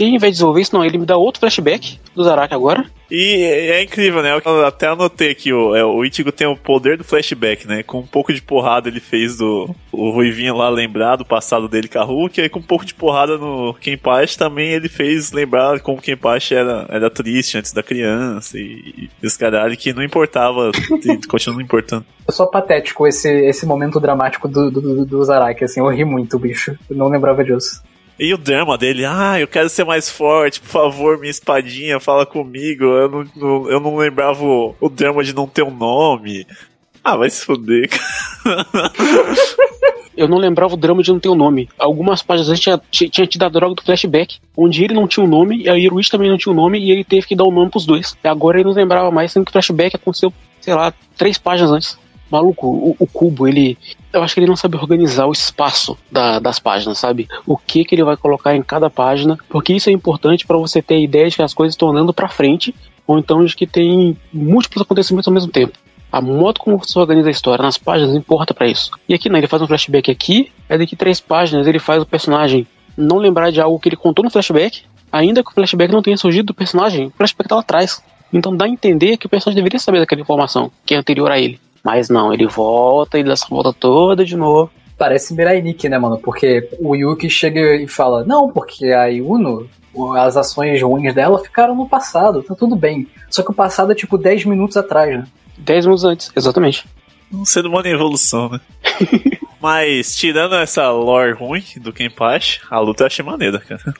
E ao invés de desenvolver isso, não, ele me dá outro flashback do Zaraki agora. E é incrível, né? Eu até anotei aqui, o, é, o Ichigo tem o poder do flashback, né? Com um pouco de porrada ele fez do o Ruivinho lá lembrar do passado dele com a Hulk, e aí com um pouco de porrada no Kenpachi também ele fez lembrar como o Kenpachi era, era triste antes da criança e, e os caralho que não importava, e continua não importando. É só patético esse, esse momento dramático do, do, do Zaraki, assim, eu ri muito, bicho. Eu não lembrava disso. E o drama dele, ah, eu quero ser mais forte, por favor, minha espadinha, fala comigo. Eu não, eu não lembrava o, o drama de não ter um nome. Ah, vai se fuder, cara. Eu não lembrava o drama de não ter um nome. Algumas páginas antes tinha, tinha te dado a droga do flashback, onde ele não tinha um nome, e a Iruichi também não tinha um nome, e ele teve que dar o um nome pros dois. E agora ele não lembrava mais, sendo que o flashback aconteceu, sei lá, três páginas antes. Maluco, o, o, cubo, ele. Eu acho que ele não sabe organizar o espaço da, das páginas, sabe? O que que ele vai colocar em cada página, porque isso é importante para você ter a ideia de que as coisas estão andando para frente, ou então de que tem múltiplos acontecimentos ao mesmo tempo. A modo como você organiza a história nas páginas importa para isso. E aqui não, ele faz um flashback aqui, é daqui três páginas ele faz o personagem não lembrar de algo que ele contou no flashback, ainda que o flashback não tenha surgido do personagem, o flashback tá lá atrás. Então dá a entender que o personagem deveria saber daquela informação que é anterior a ele. Mas não, ele volta e dá essa volta toda de novo. Parece Mirai Nikki, né, mano? Porque o Yuki chega e fala: Não, porque a Yuno, as ações ruins dela ficaram no passado, tá tudo bem. Só que o passado é tipo 10 minutos atrás, né? 10 minutos antes, exatamente. Um ser humano em evolução, né? Mas, tirando essa lore ruim do Kenpachi, a luta eu achei maneira, cara.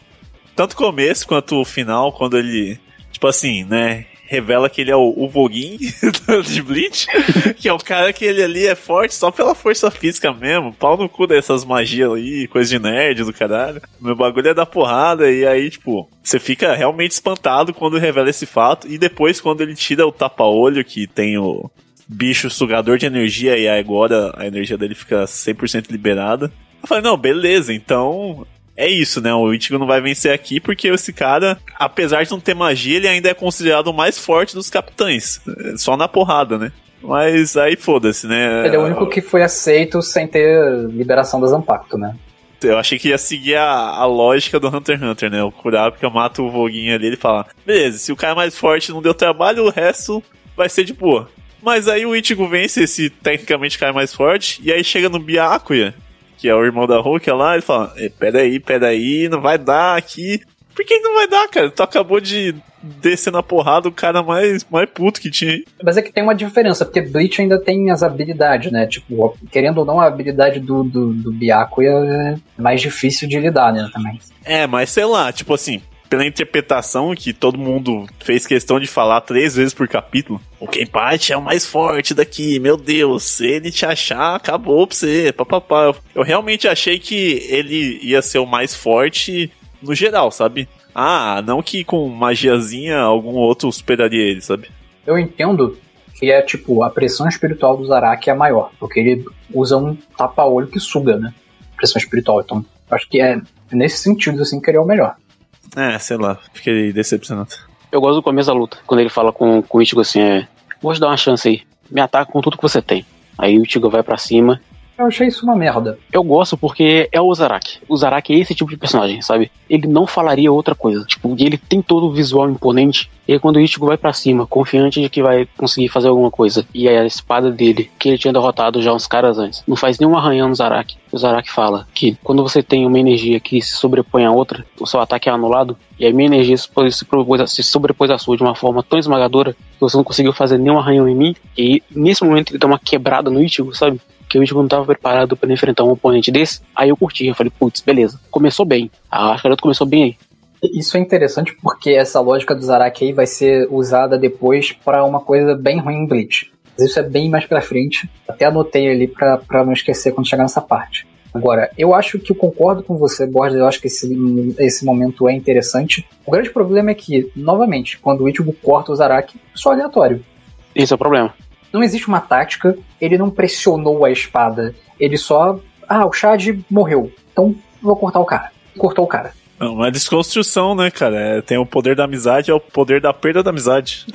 Tanto o começo quanto o final, quando ele. Tipo assim, né? Revela que ele é o, o de Bleach, que é o cara que ele ali é forte só pela força física mesmo, pau no cu dessas magias aí, coisa de nerd do caralho. Meu bagulho é da porrada, e aí, tipo, você fica realmente espantado quando revela esse fato, e depois quando ele tira o tapa-olho que tem o bicho sugador de energia, e agora a energia dele fica 100% liberada. Eu falei, não, beleza, então é isso, né? O Ichigo não vai vencer aqui porque esse cara, apesar de não ter magia, ele ainda é considerado o mais forte dos capitães. É, só na porrada, né? Mas aí foda-se, né? Ele é o único que foi aceito sem ter liberação da Zampacto, né? Eu achei que ia seguir a, a lógica do Hunter x Hunter, né? O Kurapika mata o Voguinho ali, ele fala: beleza, se o cara é mais forte não deu trabalho, o resto vai ser de boa. Mas aí o Ichigo vence esse tecnicamente cara mais forte, e aí chega no Byakuya, que é o irmão da Hulk lá, ele fala: peraí, peraí, não vai dar aqui. Por que não vai dar, cara? Tu acabou de descer na porrada o cara mais, mais puto que tinha aí. Mas é que tem uma diferença, porque Bleach ainda tem as habilidades, né? Tipo, querendo ou não, a habilidade do, do, do Byakuya é mais difícil de lidar, né? Também. É, mas sei lá, tipo assim, pela interpretação que todo mundo fez questão de falar três vezes por capítulo. O Kenpachi é o mais forte daqui, meu Deus. Se ele te achar, acabou pra você, papapá. Eu realmente achei que ele ia ser o mais forte no geral, sabe? Ah, não que com magiazinha algum outro superaria ele, sabe? Eu entendo que é tipo, a pressão espiritual do Zaraki é maior, porque ele usa um tapa-olho que suga, né? Pressão espiritual. Então, acho que é nesse sentido assim que ele é o melhor. É, sei lá, fiquei decepcionado. Eu gosto do começo da luta, quando ele fala com, com o Ichigo assim, é, vou te dar uma chance aí, me ataca com tudo que você tem. Aí o Ichigo vai para cima eu achei isso uma merda. Eu gosto porque é o Zaraki. O Zaraki é esse tipo de personagem, sabe? Ele não falaria outra coisa. Tipo, ele tem todo o visual imponente. E aí quando o Ichigo vai para cima, confiante de que vai conseguir fazer alguma coisa, e a espada dele, que ele tinha derrotado já uns caras antes, não faz nenhum arranhão no Zaraki. O Zaraki fala que quando você tem uma energia que se sobrepõe a outra, o seu ataque é anulado, e a minha energia se, se sobrepôs à sua de uma forma tão esmagadora que você não conseguiu fazer nenhum arranhão em mim, e nesse momento ele dá uma quebrada no Ichigo, sabe? Que o Ichigo não estava preparado para enfrentar um oponente desse. Aí eu curti, eu falei, putz, beleza, começou bem. A Ascaroto começou bem aí. Isso é interessante porque essa lógica do Zaraki aí vai ser usada depois para uma coisa bem ruim em Bleach. Mas isso é bem mais pra frente. Até anotei ali pra, pra não esquecer quando chegar nessa parte. Agora, eu acho que eu concordo com você, Borges. Eu acho que esse, esse momento é interessante. O grande problema é que, novamente, quando o Ichigo corta o Zaraki, é só aleatório. Esse é o problema. Não existe uma tática, ele não pressionou a espada. Ele só. Ah, o Chad morreu. Então vou cortar o cara. Cortou o cara. Não, uma desconstrução, né, cara? É, tem o poder da amizade, é o poder da perda da amizade.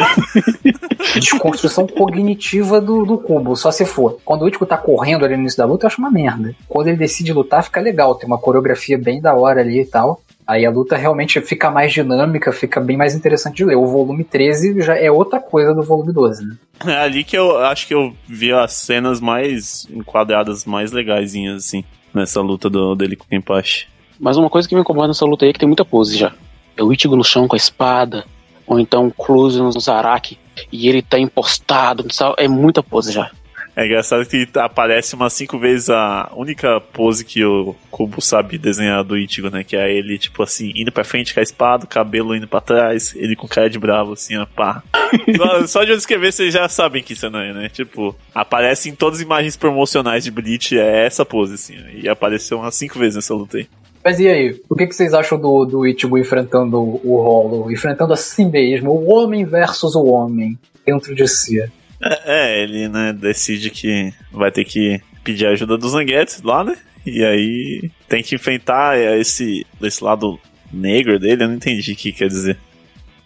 Desconstrução cognitiva do, do cubo, só se for. Quando o Ichigo tá correndo ali no início da luta, eu acho uma merda. Quando ele decide lutar, fica legal. Tem uma coreografia bem da hora ali e tal. Aí a luta realmente fica mais dinâmica, fica bem mais interessante de ler. O volume 13 já é outra coisa do volume 12, né? É ali que eu acho que eu vi as cenas mais enquadradas, mais legaisinhas, assim, nessa luta do, dele com o Kenpachi. Mas uma coisa que me incomoda nessa luta aí é que tem muita pose já. É o Ichigo no chão com a espada, ou então close no Zaraki, e ele tá impostado, é muita pose já. É engraçado que aparece umas cinco vezes a única pose que o Kubo sabe desenhar do Ichigo, né? Que é ele, tipo assim, indo pra frente com a espada, o cabelo indo pra trás, ele com cara de bravo, assim, ó, pá. só, só de eu escrever, vocês já sabem que isso não é, né? Tipo, aparece em todas as imagens promocionais de Bleach, é essa pose, assim. E apareceu umas cinco vezes nessa luta aí. Mas e aí? O que, que vocês acham do, do Ichigo enfrentando o Rolo? Enfrentando a si mesmo, o homem versus o homem dentro de si. É, é, ele, né, decide que vai ter que pedir ajuda dos Zanguetes lá, né? E aí tem que enfrentar esse, esse lado negro dele, eu não entendi o que quer dizer.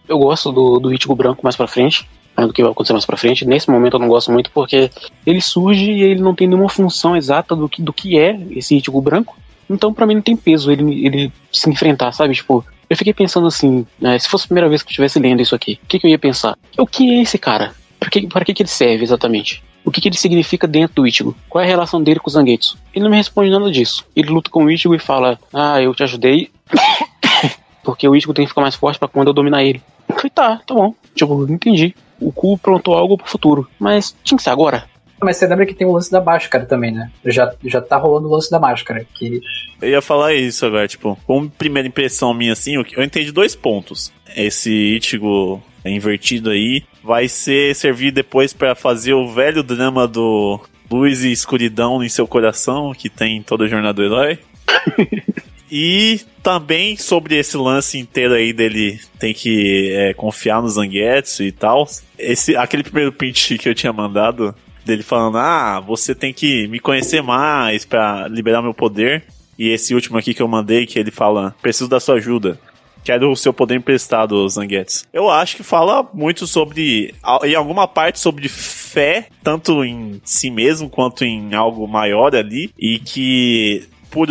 Eu gosto do, do Ichigo branco mais pra frente, né, do que vai acontecer mais pra frente. Nesse momento eu não gosto muito porque ele surge e ele não tem nenhuma função exata do que, do que é esse Ichigo branco. Então, para mim, não tem peso ele, ele se enfrentar, sabe? Tipo, eu fiquei pensando assim, né, se fosse a primeira vez que eu estivesse lendo isso aqui, o que, que, eu ia pensar? O que é esse cara? Para que, pra que, que ele serve exatamente? O que, que ele significa dentro do Ichigo? Qual é a relação dele com o Zangetsu? Ele não me responde nada disso. Ele luta com o Ichigo e fala: Ah, eu te ajudei. Porque o Ichigo tem que ficar mais forte para quando eu dominar ele. Eu falei, tá, tá bom. Tipo, entendi. O Ku plantou algo pro futuro. Mas tinha que ser agora. Mas você lembra que tem o lance da máscara também, né? Já, já tá rolando o lance da máscara. Que... Eu ia falar isso agora, tipo, como primeira impressão minha, assim, eu entendi dois pontos. Esse Ichigo invertido aí vai ser servir depois para fazer o velho drama do luz e escuridão em seu coração, que tem em toda a jornada do herói. E também sobre esse lance inteiro aí dele tem que é, confiar nos Zangetsu e tal. Esse, aquele primeiro print que eu tinha mandado dele falando: Ah, você tem que me conhecer mais para liberar meu poder. E esse último aqui que eu mandei, que ele fala: Preciso da sua ajuda. Quero o seu poder emprestado, Zanguetes. Eu acho que fala muito sobre, em alguma parte, sobre fé, tanto em si mesmo quanto em algo maior ali, e que por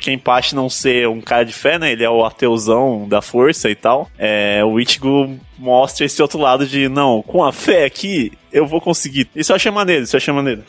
quem parte não ser um cara de fé, né? Ele é o ateuzão da força e tal. É, o Ichigo mostra esse outro lado de, não, com a fé aqui, eu vou conseguir. Isso eu achei maneiro, isso eu achei maneiro.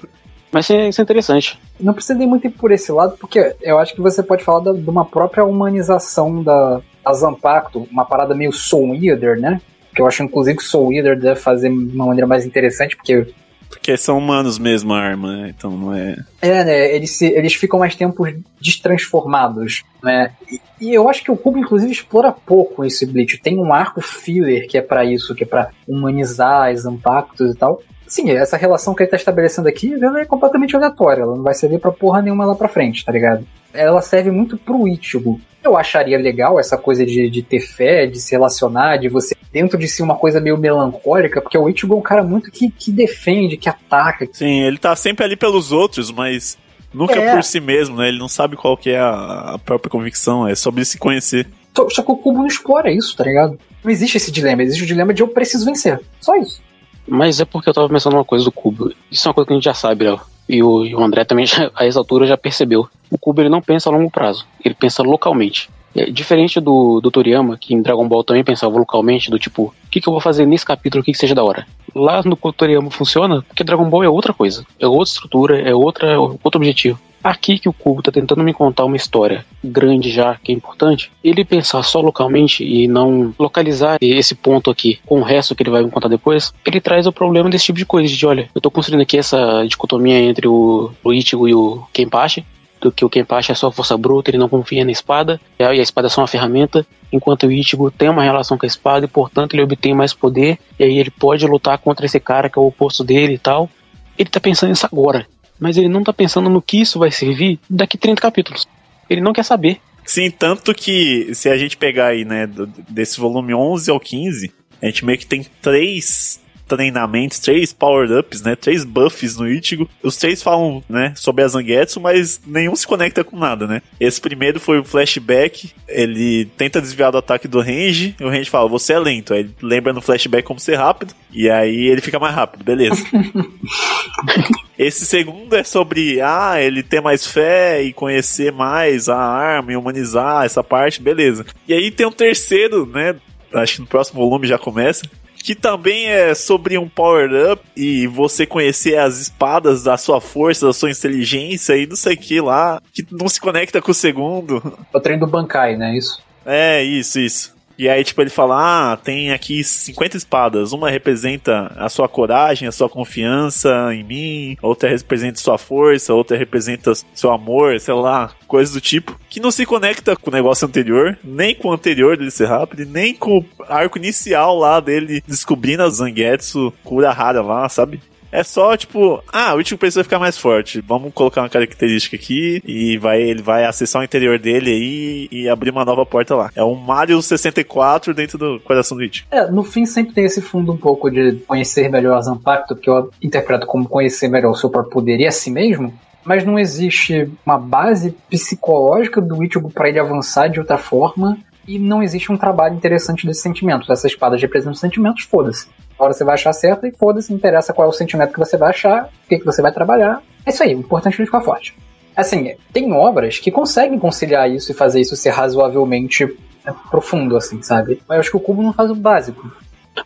Mas isso é interessante. Não precisa ir muito por esse lado, porque eu acho que você pode falar de uma própria humanização da, da Zampacto, uma parada meio Soul Eater, né? Que eu acho, inclusive, que Soul Eater deve fazer de uma maneira mais interessante, porque porque são humanos mesmo a arma, né? Então não é. É, né? Eles, se, eles ficam mais tempos destransformados, né? E, e, eu acho que o Cubo, inclusive, explora pouco esse Bleach. Tem um arco filler que é para isso, que é para humanizar os impactos e tal. Sim, essa relação que ele tá estabelecendo aqui ela é completamente aleatória. Ela não vai servir pra porra nenhuma lá pra frente, tá ligado? Ela serve muito pro Ichigo. Eu acharia legal essa coisa de, de ter fé, de se relacionar, de você dentro de si uma coisa meio melancólica, porque o Ichigo é um cara muito que, que defende, que ataca. Sim, ele tá sempre ali pelos outros, mas nunca é. por si mesmo, né? Ele não sabe qual que é a, a própria convicção, é sobre se conhecer. Só, só que o Kubo não explora isso, tá ligado? Não existe esse dilema, existe o dilema de eu preciso vencer. Só isso. Mas é porque eu tava pensando uma coisa do Kubo. Isso é uma coisa que a gente já sabe, Léo. E o, e o André também, já, a essa altura, já percebeu. O Kubo ele não pensa a longo prazo, ele pensa localmente. É diferente do, do Toriyama, que em Dragon Ball também pensava localmente, do tipo, o que, que eu vou fazer nesse capítulo aqui que seja da hora? Lá no Toriyama funciona porque Dragon Ball é outra coisa, é outra estrutura, é outra, outro objetivo. Aqui que o Cubo tá tentando me contar uma história grande já, que é importante, ele pensar só localmente e não localizar esse ponto aqui com o resto que ele vai me contar depois, ele traz o problema desse tipo de coisa, de olha, eu tô construindo aqui essa dicotomia entre o, o Ichigo e o Kenpachi, do que o Kenpachi é só força bruta, ele não confia na espada, e a espada é só uma ferramenta, enquanto o Ichigo tem uma relação com a espada e, portanto, ele obtém mais poder, e aí ele pode lutar contra esse cara que é o oposto dele e tal. Ele tá pensando nisso agora, mas ele não tá pensando no que isso vai servir daqui 30 capítulos. Ele não quer saber. Sim, tanto que se a gente pegar aí, né, desse volume 11 ao 15, a gente meio que tem três treinamentos, três power-ups, né? Três buffs no Ichigo. Os três falam, né, sobre a Zangetsu, mas nenhum se conecta com nada, né? Esse primeiro foi o flashback. Ele tenta desviar do ataque do Range. E o Range fala, você é lento. Aí ele lembra no flashback como ser rápido. E aí ele fica mais rápido, beleza. Esse segundo é sobre, ah, ele ter mais fé e conhecer mais a arma e humanizar essa parte, beleza. E aí tem um terceiro, né? Acho que no próximo volume já começa, que também é sobre um power-up e você conhecer as espadas da sua força, da sua inteligência e não sei o que lá, que não se conecta com o segundo. O trem do Bankai, né? Isso. É, isso, isso. E aí, tipo, ele fala: Ah, tem aqui 50 espadas. Uma representa a sua coragem, a sua confiança em mim. Outra representa sua força. Outra representa seu amor, sei lá, coisas do tipo. Que não se conecta com o negócio anterior, nem com o anterior dele ser rápido, nem com o arco inicial lá dele descobrindo a Zangetsu, cura rara lá, sabe? É só, tipo, ah, o Ichigo precisa ficar mais forte. Vamos colocar uma característica aqui e vai, ele vai acessar o interior dele aí e abrir uma nova porta lá. É um Mario 64 dentro do coração do Ichigo. É, no fim sempre tem esse fundo um pouco de conhecer melhor Zanpakuto, que eu interpreto como conhecer melhor o seu próprio poder e a si mesmo mas não existe uma base psicológica do Ichigo para ele avançar de outra forma e não existe um trabalho interessante desses sentimentos. Essas espadas representam sentimentos, foda-se hora você vai achar certo e foda-se, não interessa qual é o sentimento que você vai achar, o que, que você vai trabalhar. É isso aí, o importante é ficar forte. Assim, tem obras que conseguem conciliar isso e fazer isso ser razoavelmente né, profundo, assim, sabe? Mas eu acho que o Cubo não faz o básico.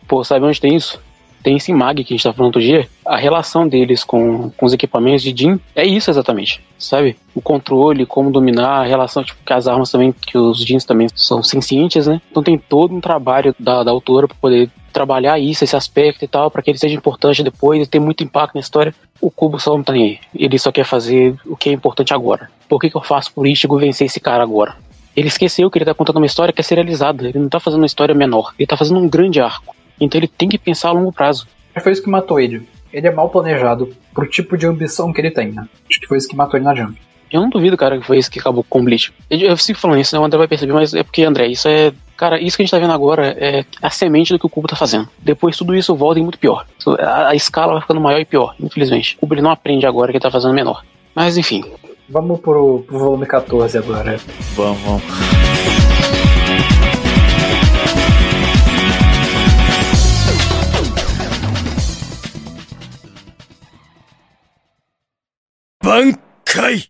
Pô, sabe onde tem isso? Tem esse mag que a gente tá falando outro dia. A relação deles com, com os equipamentos de Jin é isso exatamente, sabe? O controle, como dominar, a relação, tipo, que as armas também, que os Jins também são sencientes, né? Então tem todo um trabalho da, da autora para poder trabalhar isso, esse aspecto e tal, para que ele seja importante depois e ter muito impacto na história. O Cubo só não tá aí. Ele só quer fazer o que é importante agora. Por que, que eu faço por Ichigo vencer esse cara agora? Ele esqueceu que ele tá contando uma história que é serializada. Ele não tá fazendo uma história menor. Ele tá fazendo um grande arco. Então ele tem que pensar a longo prazo. Foi isso que matou ele. Ele é mal planejado pro tipo de ambição que ele tem, né? Acho que foi isso que matou ele na Jump. Eu não duvido, cara, que foi isso que acabou com o Bleach. Eu, eu fico falando isso, né? O André vai perceber, mas é porque, André, isso é. Cara, isso que a gente tá vendo agora é a semente do que o Cubo tá fazendo. Depois tudo isso volta e muito pior. A, a, escala vai ficando maior e pior, infelizmente. O Cubo ele não aprende agora que ele tá fazendo menor. Mas enfim. Vamos pro, pro volume 14 agora. Vamos, vamos. Bankai!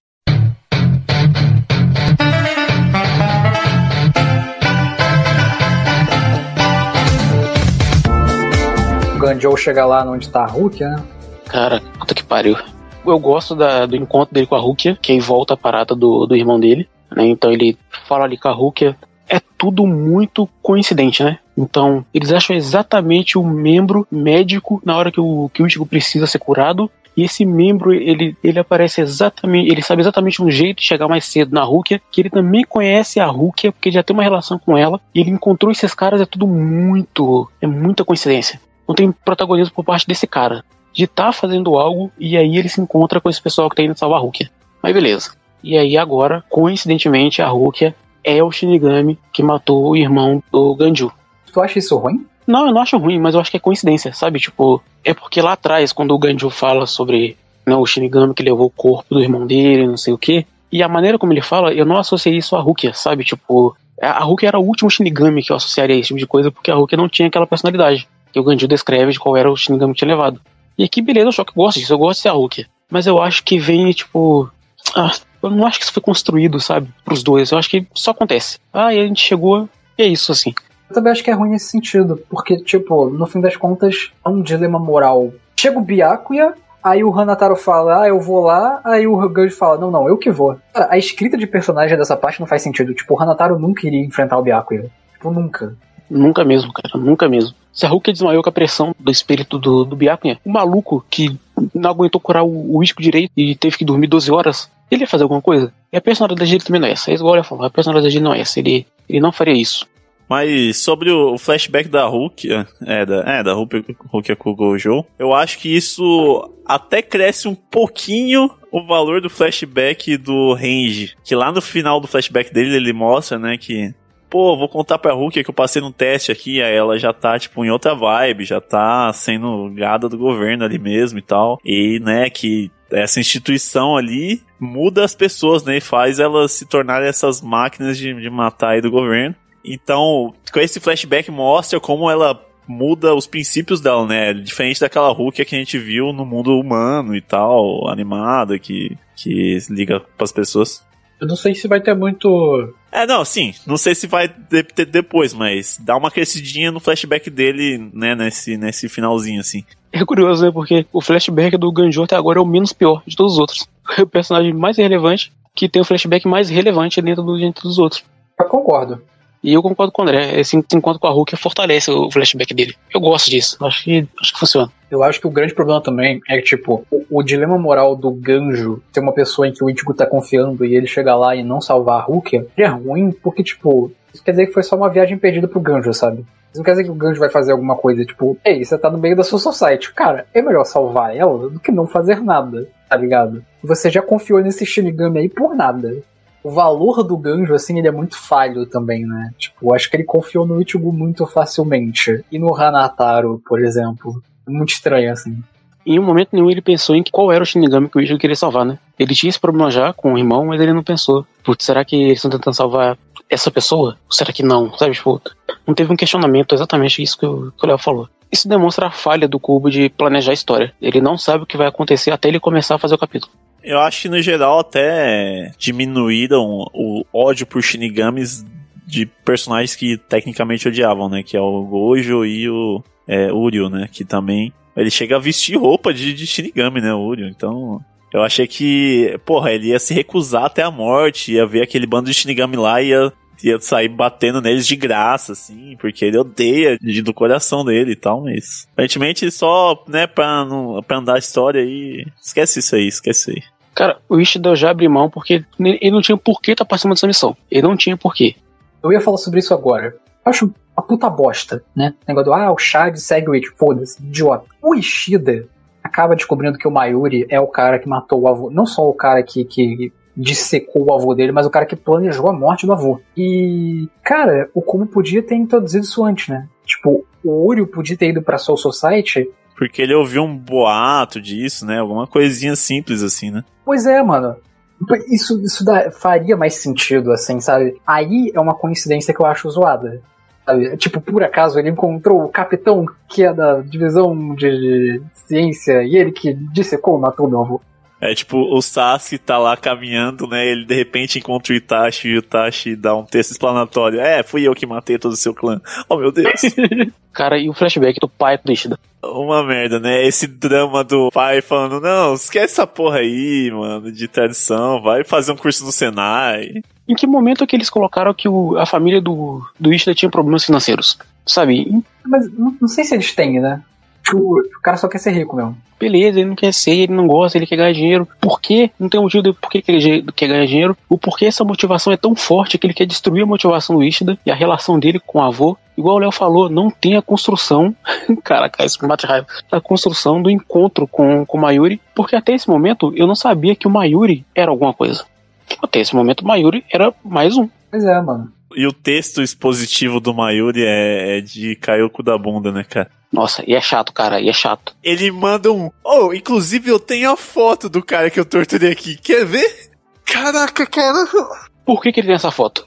o Ganjou chega lá onde tá a Rukia, né? Cara, puta que pariu. Eu gosto da, do encontro dele com a Rukia, que aí volta a parada do, do irmão dele. Né? Então ele fala ali com a Rukia. É tudo muito coincidente, né? Então, eles acham exatamente o membro médico na hora que o, que o Ichigo precisa ser curado. E esse membro, ele, ele aparece exatamente, ele sabe exatamente um jeito de chegar mais cedo na Rukia, que ele também conhece a Rukia, porque já tem uma relação com ela, e ele encontrou esses caras, é tudo muito, é muita coincidência não tem protagonismo por parte desse cara. De estar tá fazendo algo e aí ele se encontra com esse pessoal que tá indo salvar a Rukia. Mas beleza. E aí agora, coincidentemente, a Rukia é o Shinigami que matou o irmão do Ganju. Tu acha isso ruim? Não, eu não acho ruim, mas eu acho que é coincidência, sabe? Tipo, é porque lá atrás, quando o Ganju fala sobre né, o Shinigami que levou o corpo do irmão dele, não sei o que, e a maneira como ele fala, eu não associei isso a Rukia, sabe? Tipo, a Rukia era o último Shinigami que eu associaria a esse tipo de coisa, porque a Rukia não tinha aquela personalidade que o Ganju descreve de qual era o Shinigami que tinha levado. E aqui, beleza, eu só que gosto disso, eu gosto de ser a Hulk. Mas eu acho que vem, tipo. Ah, eu não acho que isso foi construído, sabe, pros dois. Eu acho que só acontece. Ah, e a gente chegou, e é isso, assim. Eu também acho que é ruim nesse sentido, porque, tipo, no fim das contas, é um dilema moral. Chega o Byakuya, aí o Hanataro fala, ah, eu vou lá, aí o Ganju fala, não, não, eu que vou. Cara, a escrita de personagem dessa parte não faz sentido. Tipo, o Hanataro nunca iria enfrentar o Byakuya. Tipo, nunca. Nunca mesmo, cara, nunca mesmo. Se a Hulk desmaiou com a pressão do espírito do, do Byakuya, o maluco que não aguentou curar o, o isco direito e teve que dormir 12 horas, Ele ia fazer alguma coisa? E a personalidade dele também não é essa. É igual ele falou, a personalidade dele não é essa. Ele, ele não faria isso. Mas sobre o flashback da Hulk, é, da, é, da Hulk, Hulk com o Gojo, eu acho que isso até cresce um pouquinho o valor do flashback do Range. Que lá no final do flashback dele ele mostra, né, que pô, vou contar pra Hulk que eu passei num teste aqui, aí ela já tá, tipo, em outra vibe, já tá sendo gada do governo ali mesmo e tal. E, né, que essa instituição ali muda as pessoas, né, e faz elas se tornarem essas máquinas de, de matar aí do governo. Então, com esse flashback mostra como ela muda os princípios dela, né? Diferente daquela Hulk que a gente viu no mundo humano e tal, animada, que, que liga pras pessoas. Eu não sei se vai ter muito. É, não, sim. Não sei se vai ter depois, mas dá uma crescidinha no flashback dele, né, nesse, nesse finalzinho, assim. É curioso, né? Porque o flashback do Ganjo até agora é o menos pior de todos os outros. É o personagem mais relevante que tem o flashback mais relevante dentro, do, dentro dos outros. Eu concordo. E eu concordo com o André. Esse encontro com a Hulk fortalece o flashback dele. Eu gosto disso. Acho que, acho que funciona. Eu acho que o grande problema também é que, tipo, o, o dilema moral do Ganjo ter uma pessoa em que o Ichigo tá confiando e ele chega lá e não salvar a Hulk é ruim, porque, tipo, isso quer dizer que foi só uma viagem perdida pro Ganjo, sabe? Isso não quer dizer que o Ganjo vai fazer alguma coisa, tipo, ei, você tá no meio da sua society. Cara, é melhor salvar ela do que não fazer nada, tá ligado? Você já confiou nesse Shinigami aí por nada o valor do Ganjo, assim, ele é muito falho também, né? Tipo, acho que ele confiou no Ichigo muito facilmente. E no Hanataro, por exemplo. Muito estranho, assim. Em um momento nenhum ele pensou em qual era o Shinigami que o Ichigo queria salvar, né? Ele tinha esse problema já com o irmão, mas ele não pensou. Putz, será que eles estão tentando salvar essa pessoa? Ou será que não? Sabe, tipo, não teve um questionamento, exatamente isso que o Léo falou. Isso demonstra a falha do Cubo de planejar a história. Ele não sabe o que vai acontecer até ele começar a fazer o capítulo. Eu acho que no geral até diminuíram o ódio por Shinigamis de personagens que tecnicamente odiavam, né? Que é o Gojo e o é, Uryu, né? Que também. Ele chega a vestir roupa de, de Shinigami, né? O Uryu. Então. Eu achei que, porra, ele ia se recusar até a morte, ia ver aquele bando de Shinigami lá e ia ia sair batendo neles de graça, assim, porque ele odeia de, do coração dele e tal, mas aparentemente só, né, pra, não, pra andar a história aí, esquece isso aí, esquece isso aí. Cara, o Ishida já abriu mão porque ele não tinha porquê estar tá participando dessa missão. Ele não tinha porquê. Eu ia falar sobre isso agora. Eu acho uma puta bosta, né? O negócio do, ah, o Chad segue o Ichigo. Foda-se, idiota. O Ishida acaba descobrindo que o Mayuri é o cara que matou o avô. Não só o cara que, que dissecou o avô dele, mas o cara que planejou a morte do avô. E, cara, o Kubo podia ter introduzido isso antes, né? Tipo, o Uryu podia ter ido pra Soul Society. Porque ele ouviu um boato disso, né? Alguma coisinha simples assim, né? Pois é, mano. Isso, isso dá, faria mais sentido, assim, sabe? Aí é uma coincidência que eu acho zoada. Tipo, por acaso ele encontrou o capitão que é da divisão de ciência e ele que dissecou, matou meu avô. É tipo, o Sasuke tá lá caminhando, né? Ele de repente encontra o Itachi e o Itachi dá um texto explanatório. É, fui eu que matei todo o seu clã. Oh meu Deus. Cara, e o flashback do pai do Ishida? Uma merda, né? Esse drama do pai falando, não, esquece essa porra aí, mano, de tradição, vai fazer um curso no Senai. Em que momento é que eles colocaram que o, a família do, do Ishida tinha problemas financeiros? Sabe? Mas não, não sei se eles têm, né? O, o cara só quer ser rico mesmo. Beleza, ele não quer ser, ele não gosta, ele quer ganhar dinheiro. Por quê? Não tem motivo de por que ele quer ganhar dinheiro. O porquê essa motivação é tão forte que ele quer destruir a motivação do Ishida e a relação dele com o avô. Igual o Léo falou, não tem a construção. Caraca, isso me bate raiva. A construção do encontro com, com o Mayuri. Porque até esse momento eu não sabia que o Mayuri era alguma coisa. Até esse momento o Mayuri era mais um. Pois é, mano. E o texto expositivo do Mayuri é, é de o cu da bunda, né, cara? Nossa, e é chato, cara, e é chato. Ele manda um. Oh, inclusive eu tenho a foto do cara que eu torturei aqui. Quer ver? Caraca, cara. Por que, que ele tem essa foto?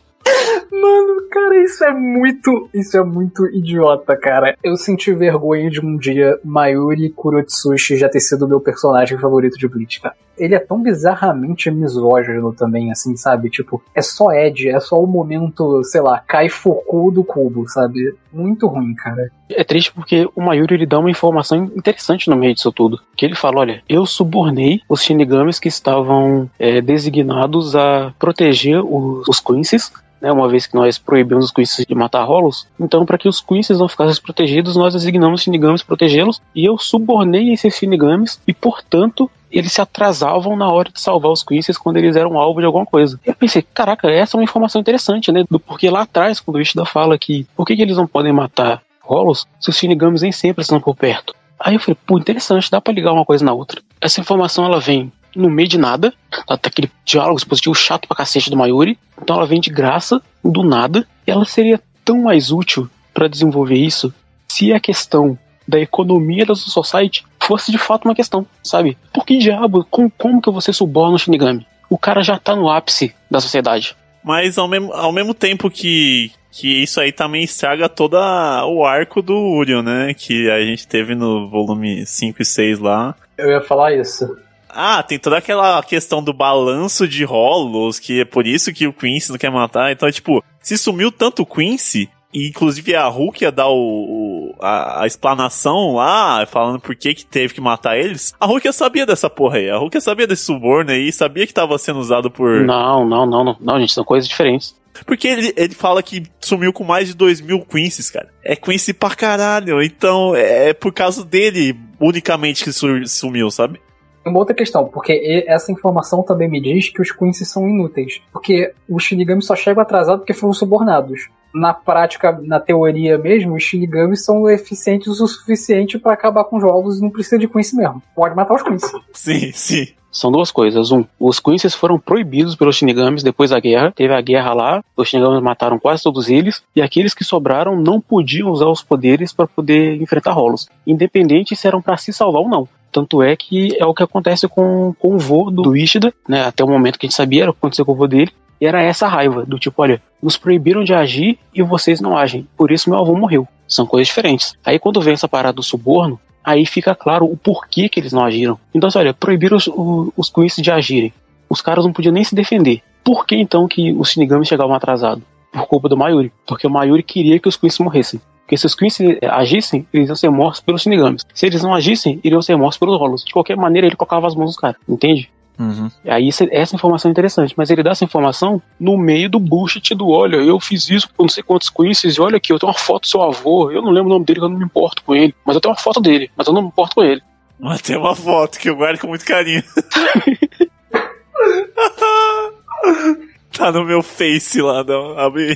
Mano, cara, isso é muito. Isso é muito idiota, cara. Eu senti vergonha de um dia Mayuri Kurotsushi já ter sido o meu personagem favorito de Bleach, cara. Ele é tão bizarramente misógino também, assim, sabe? Tipo, é só Ed, é só o momento, sei lá, cai Foku do cubo, sabe? Muito ruim, cara. É triste porque o Mayuri ele dá uma informação interessante no meio disso tudo. Que ele fala: olha, eu subornei os Shinigamis que estavam é, designados a proteger os, os Quincy's né, uma vez que nós proibimos os Quincy's de matar Hollows, então para que os Quincy's não ficassem protegidos, nós designamos Shinigamis protegê-los, e eu subornei esses Shinigamis, e portanto eles se atrasavam na hora de salvar os Quincy's quando eles eram alvo de alguma coisa. Eu pensei, caraca, essa é uma informação interessante, né? Do porquê lá atrás, quando o Ishida fala que por que, que eles não podem matar Hollows se os Shinigamis nem sempre estão por perto? Aí eu falei, pô, interessante, dá pra ligar uma coisa na outra. Essa informação ela vem no meio de nada, tá, tá aquele diálogo expositivo chato pra cacete do Mayuri, então ela vem de graça, do nada, e ela seria tão mais útil para desenvolver isso se a questão da economia da Society fosse de fato uma questão, sabe? Por que diabo, com, como que você suborna o Shinigami? O cara já tá no ápice da sociedade. Mas ao mesmo, ao mesmo tempo que, que isso aí também estraga todo o arco do Uriel, né? Que a gente teve no volume 5 e 6 lá. Eu ia falar isso. Ah, tem toda aquela questão do balanço de rolos, que é por isso que o Quincy não quer matar. Então, tipo, se sumiu tanto o Quincy, e inclusive a Hulk ia dar o, o a, a, explanação lá, falando por que que teve que matar eles. A Hulk sabia dessa porra aí. A Hulk sabia desse suborno aí, sabia que tava sendo usado por. Não, não, não, não, não, gente, são coisas diferentes. Porque ele, ele fala que sumiu com mais de 2 mil Quincy's, cara. É Quincy pra caralho. Então é por causa dele unicamente que sumiu, sabe? Uma outra questão, porque essa informação também me diz que os Quincy são inúteis. Porque os Shinigami só chegam atrasados porque foram subornados. Na prática, na teoria mesmo, os Shinigami são eficientes o suficiente para acabar com os jogos e não precisa de Quincy mesmo. Pode matar os Quincy. Sim, sim. São duas coisas. Um, os Quincy's foram proibidos pelos Shinigamis depois da guerra. Teve a guerra lá, os Shinigamis mataram quase todos eles, e aqueles que sobraram não podiam usar os poderes para poder enfrentar rolos, independente se eram para se salvar ou não. Tanto é que é o que acontece com, com o vô do Ishida, né? Até o momento que a gente sabia era o que aconteceu com o vô dele. E era essa raiva, do tipo, olha, nos proibiram de agir e vocês não agem. Por isso meu avô morreu. São coisas diferentes. Aí quando vem essa parada do suborno, aí fica claro o porquê que eles não agiram. Então, assim, olha, proibiram os, os Queens de agirem. Os caras não podiam nem se defender. Por que então que os Shinigami chegavam atrasados? Por culpa do Mayuri. Porque o Mayuri queria que os Queens morressem. Porque se os Queens agissem, eles iam ser mortos pelos Shinigamis. Se eles não agissem, iriam ser mortos pelos Rolos. De qualquer maneira, ele colocava as mãos nos caras, entende? Uhum. Aí essa informação é interessante, mas ele dá essa informação no meio do bullshit do olha, eu fiz isso com não sei quantos Quincy's e olha aqui, eu tenho uma foto do seu avô, eu não lembro o nome dele, eu não me importo com ele, mas eu tenho uma foto dele, mas eu não me importo com ele. Mas tem uma foto que eu guardo com muito carinho. Tá no meu face lá, dá, abre.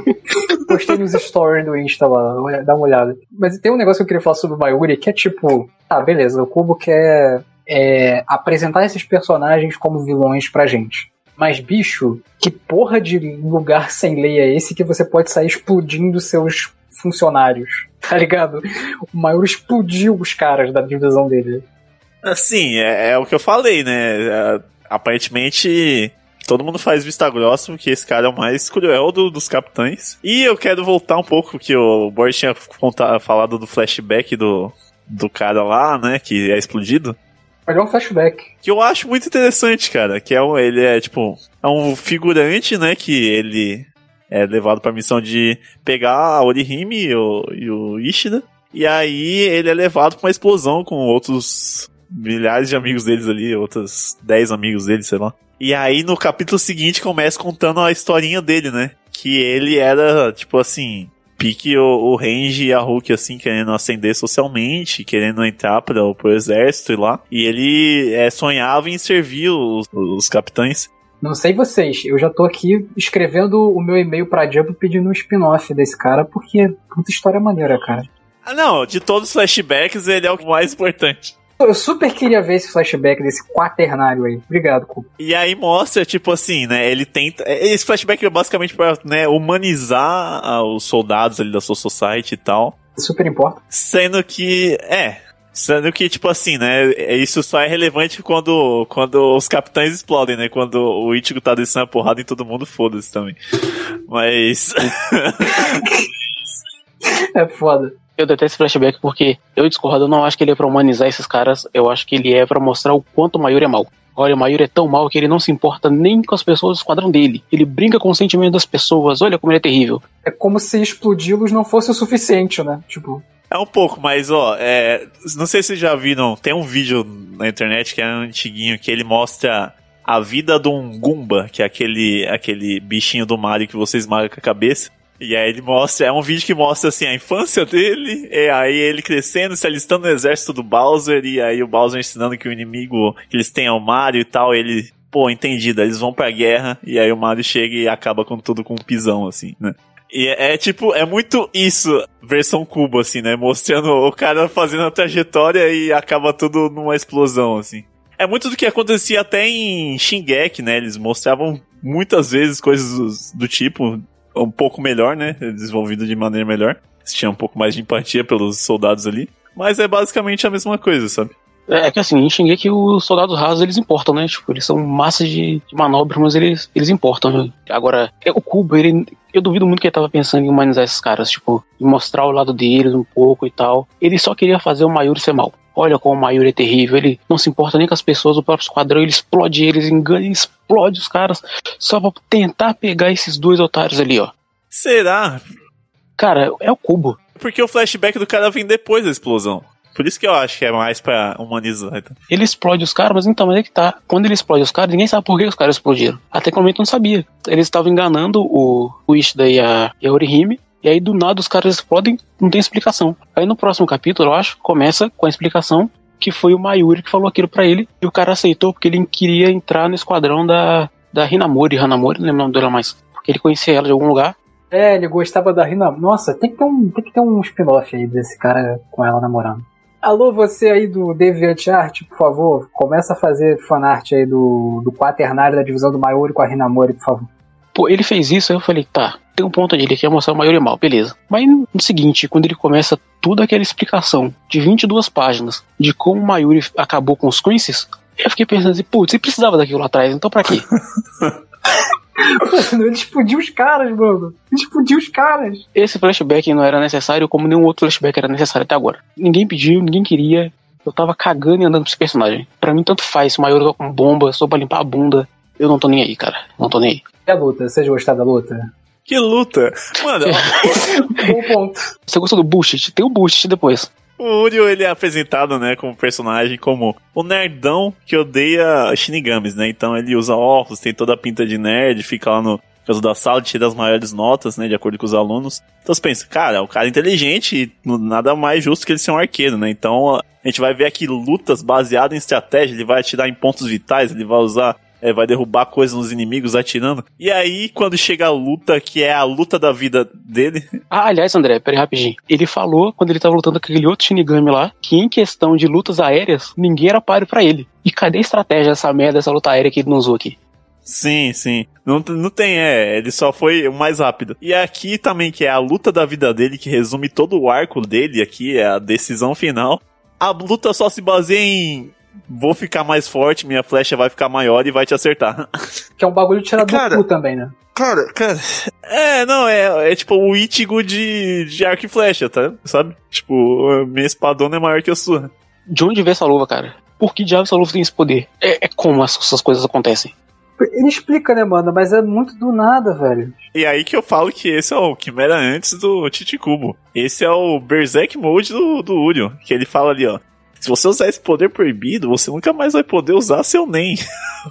Postei nos stories do Insta lá, dá uma olhada. Mas tem um negócio que eu queria falar sobre o Mayuri que é tipo, tá, beleza, o Cubo quer é, apresentar esses personagens como vilões pra gente. Mas, bicho, que porra de lugar sem lei é esse que você pode sair explodindo seus funcionários? Tá ligado? O Mayuri explodiu os caras da divisão dele. Assim, é, é o que eu falei, né? É, aparentemente todo mundo faz vista grossa, porque esse cara é o mais cruel do, dos capitães. E eu quero voltar um pouco, que o Boris tinha contado, falado do flashback do, do cara lá, né, que é explodido. Mas é um flashback. Que eu acho muito interessante, cara, que é um, ele é, tipo, é um figurante, né, que ele é levado pra missão de pegar a Orihime e o, e o Ishida. E aí ele é levado pra uma explosão com outros milhares de amigos deles ali, outros 10 amigos deles, sei lá. E aí no capítulo seguinte começa contando a historinha dele, né? Que ele era, tipo assim, pique o, o Range e a Hulk, assim, querendo ascender socialmente, querendo entrar para pro exército e lá. E ele é, sonhava em servir os, os capitães. Não sei vocês, eu já tô aqui escrevendo o meu e-mail pra Jump pedindo um spin-off desse cara, porque é puta história maneira, cara. Ah, não, de todos os flashbacks, ele é o mais importante. Eu super queria ver esse flashback desse quaternário aí. Obrigado, Cuba. E aí mostra, tipo assim, né? Ele tenta. Esse flashback é basicamente pra né, humanizar os soldados ali da sua society e tal. Super importa. Sendo que. É. Sendo que, tipo assim, né? Isso só é relevante quando, quando os capitães explodem, né? Quando o Ichigo tá descendo a porrada em todo mundo, foda-se também. Mas. é foda. Eu detesto esse flashback porque eu discordo, eu não acho que ele é pra humanizar esses caras, eu acho que ele é para mostrar o quanto o Mayuri é mal. Olha, o Mayuri é tão mal que ele não se importa nem com as pessoas do esquadrão dele. Ele brinca com o sentimento das pessoas, olha como ele é terrível. É como se explodi-los não fosse o suficiente, né? Tipo. É um pouco, mas ó, é, não sei se vocês já viram, tem um vídeo na internet que é antiguinho que ele mostra a vida de um Goomba, que é aquele, aquele bichinho do Mario que você esmaga com a cabeça. E aí ele mostra, é um vídeo que mostra assim a infância dele, e aí ele crescendo, se alistando no exército do Bowser, e aí o Bowser ensinando que o inimigo que eles têm é o Mario e tal, ele, pô, entendido, eles vão pra guerra, e aí o Mario chega e acaba com tudo com um pisão, assim, né? E é, é, tipo, é muito isso, versão cubo, assim, né? Mostrando o cara fazendo a trajetória e acaba tudo numa explosão, assim. É muito do que acontecia até em Shingeki, né? Eles mostravam muitas vezes coisas do tipo, um pouco melhor, né? Desenvolvido de maneira melhor. Tinha um pouco mais de empatia pelos soldados ali. Mas é basicamente a mesma coisa, sabe? É, é que assim, em que os soldados rasos eles importam, né? Tipo, eles são massas de, de manobra, mas eles, eles importam. Né? Agora, é, o Cubo, ele. Eu duvido muito que ele tava pensando em humanizar esses caras, tipo, mostrar o lado deles um pouco e tal. Ele só queria fazer o Mayuri ser mal. Olha como o Mayuri é terrível, ele não se importa nem com as pessoas, o próprio esquadrão, ele explode eles, engana, explode os caras, só pra tentar pegar esses dois otários ali, ó. Será? Cara, é o cubo. Porque o flashback do cara vem depois da explosão. Por isso que eu acho que é mais pra humanizar. Então. Ele explode os caras, mas então, mas é que tá. Quando ele explode os caras, ninguém sabe por que os caras explodiram. Até que momento não sabia. Eles estavam enganando o, o Ishida e a, e a Orihime. E aí do nada os caras explodem, não tem explicação. Aí no próximo capítulo, eu acho, começa com a explicação que foi o Mayuri que falou aquilo para ele. E o cara aceitou porque ele queria entrar no esquadrão da, da Hinamori. Hanamori, não lembro o nome dela mais. Porque ele conhecia ela de algum lugar. É, ele gostava da Rina. Nossa, tem que ter um, tem que ter um spin-off aí desse cara com ela namorando. Alô, você aí do DeviantArt, por favor, começa a fazer fanart aí do, do quaternário da divisão do Mayuri com a Rinamori, por favor. Pô, ele fez isso, aí eu falei, tá, tem um ponto ali, ele quer mostrar o Mayuri mal, beleza. Mas no seguinte, quando ele começa toda aquela explicação de 22 páginas de como o Mayuri acabou com os Quincy's, eu fiquei pensando assim, putz, você precisava daquilo lá atrás, então pra quê? Mano, ele explodiu os caras, mano. Ele explodiu os caras. Esse flashback não era necessário, como nenhum outro flashback era necessário até agora. Ninguém pediu, ninguém queria. Eu tava cagando e andando pra esse personagem. Pra mim, tanto faz. Se o Maior com bomba, só pra limpar a bunda. Eu não tô nem aí, cara. Não tô nem aí. E a luta? Vocês gostaram da luta? Que luta! Mano, Bom ponto. Você gostou do bullshit? Tem o bullshit depois. o Urio ele é apresentado, né, como personagem como o nerdão que odeia shinigamis, né? Então ele usa óculos, tem toda a pinta de nerd, fica lá no caso da sala, tira as maiores notas, né, de acordo com os alunos. Então você pensa, cara, é um cara inteligente e nada mais justo que ele ser um arqueiro, né? Então a gente vai ver aqui lutas baseadas em estratégia, ele vai atirar em pontos vitais, ele vai usar é, vai derrubar coisas nos inimigos atirando. E aí, quando chega a luta, que é a luta da vida dele. Ah, aliás, André, peraí rapidinho. Ele falou, quando ele tava lutando com aquele outro Shinigami lá, que em questão de lutas aéreas, ninguém era páreo pra ele. E cadê a estratégia dessa merda, dessa luta aérea que ele não usou aqui? Sim, sim. Não, não tem, é. Ele só foi o mais rápido. E aqui também, que é a luta da vida dele, que resume todo o arco dele aqui, é a decisão final. A luta só se baseia em vou ficar mais forte, minha flecha vai ficar maior e vai te acertar. Que é um bagulho tirado Cara, do cu também, né? Cara, cara. É, não, é, é tipo o Ichigo de, de arco e flecha, tá? Sabe? Tipo, minha espadona é maior que a sua. De onde veio essa luva, cara? Por que diabo essa luva tem esse poder? É, é como as- essas coisas acontecem. Ele explica, né, mano? Mas é muito do nada, velho. E aí que eu falo que esse é o Quimera antes do Chichicubo. Esse é o Berserk Mode do, do Urio. Que ele fala ali, ó. Se você usar esse poder proibido, você nunca mais vai poder usar seu NEM.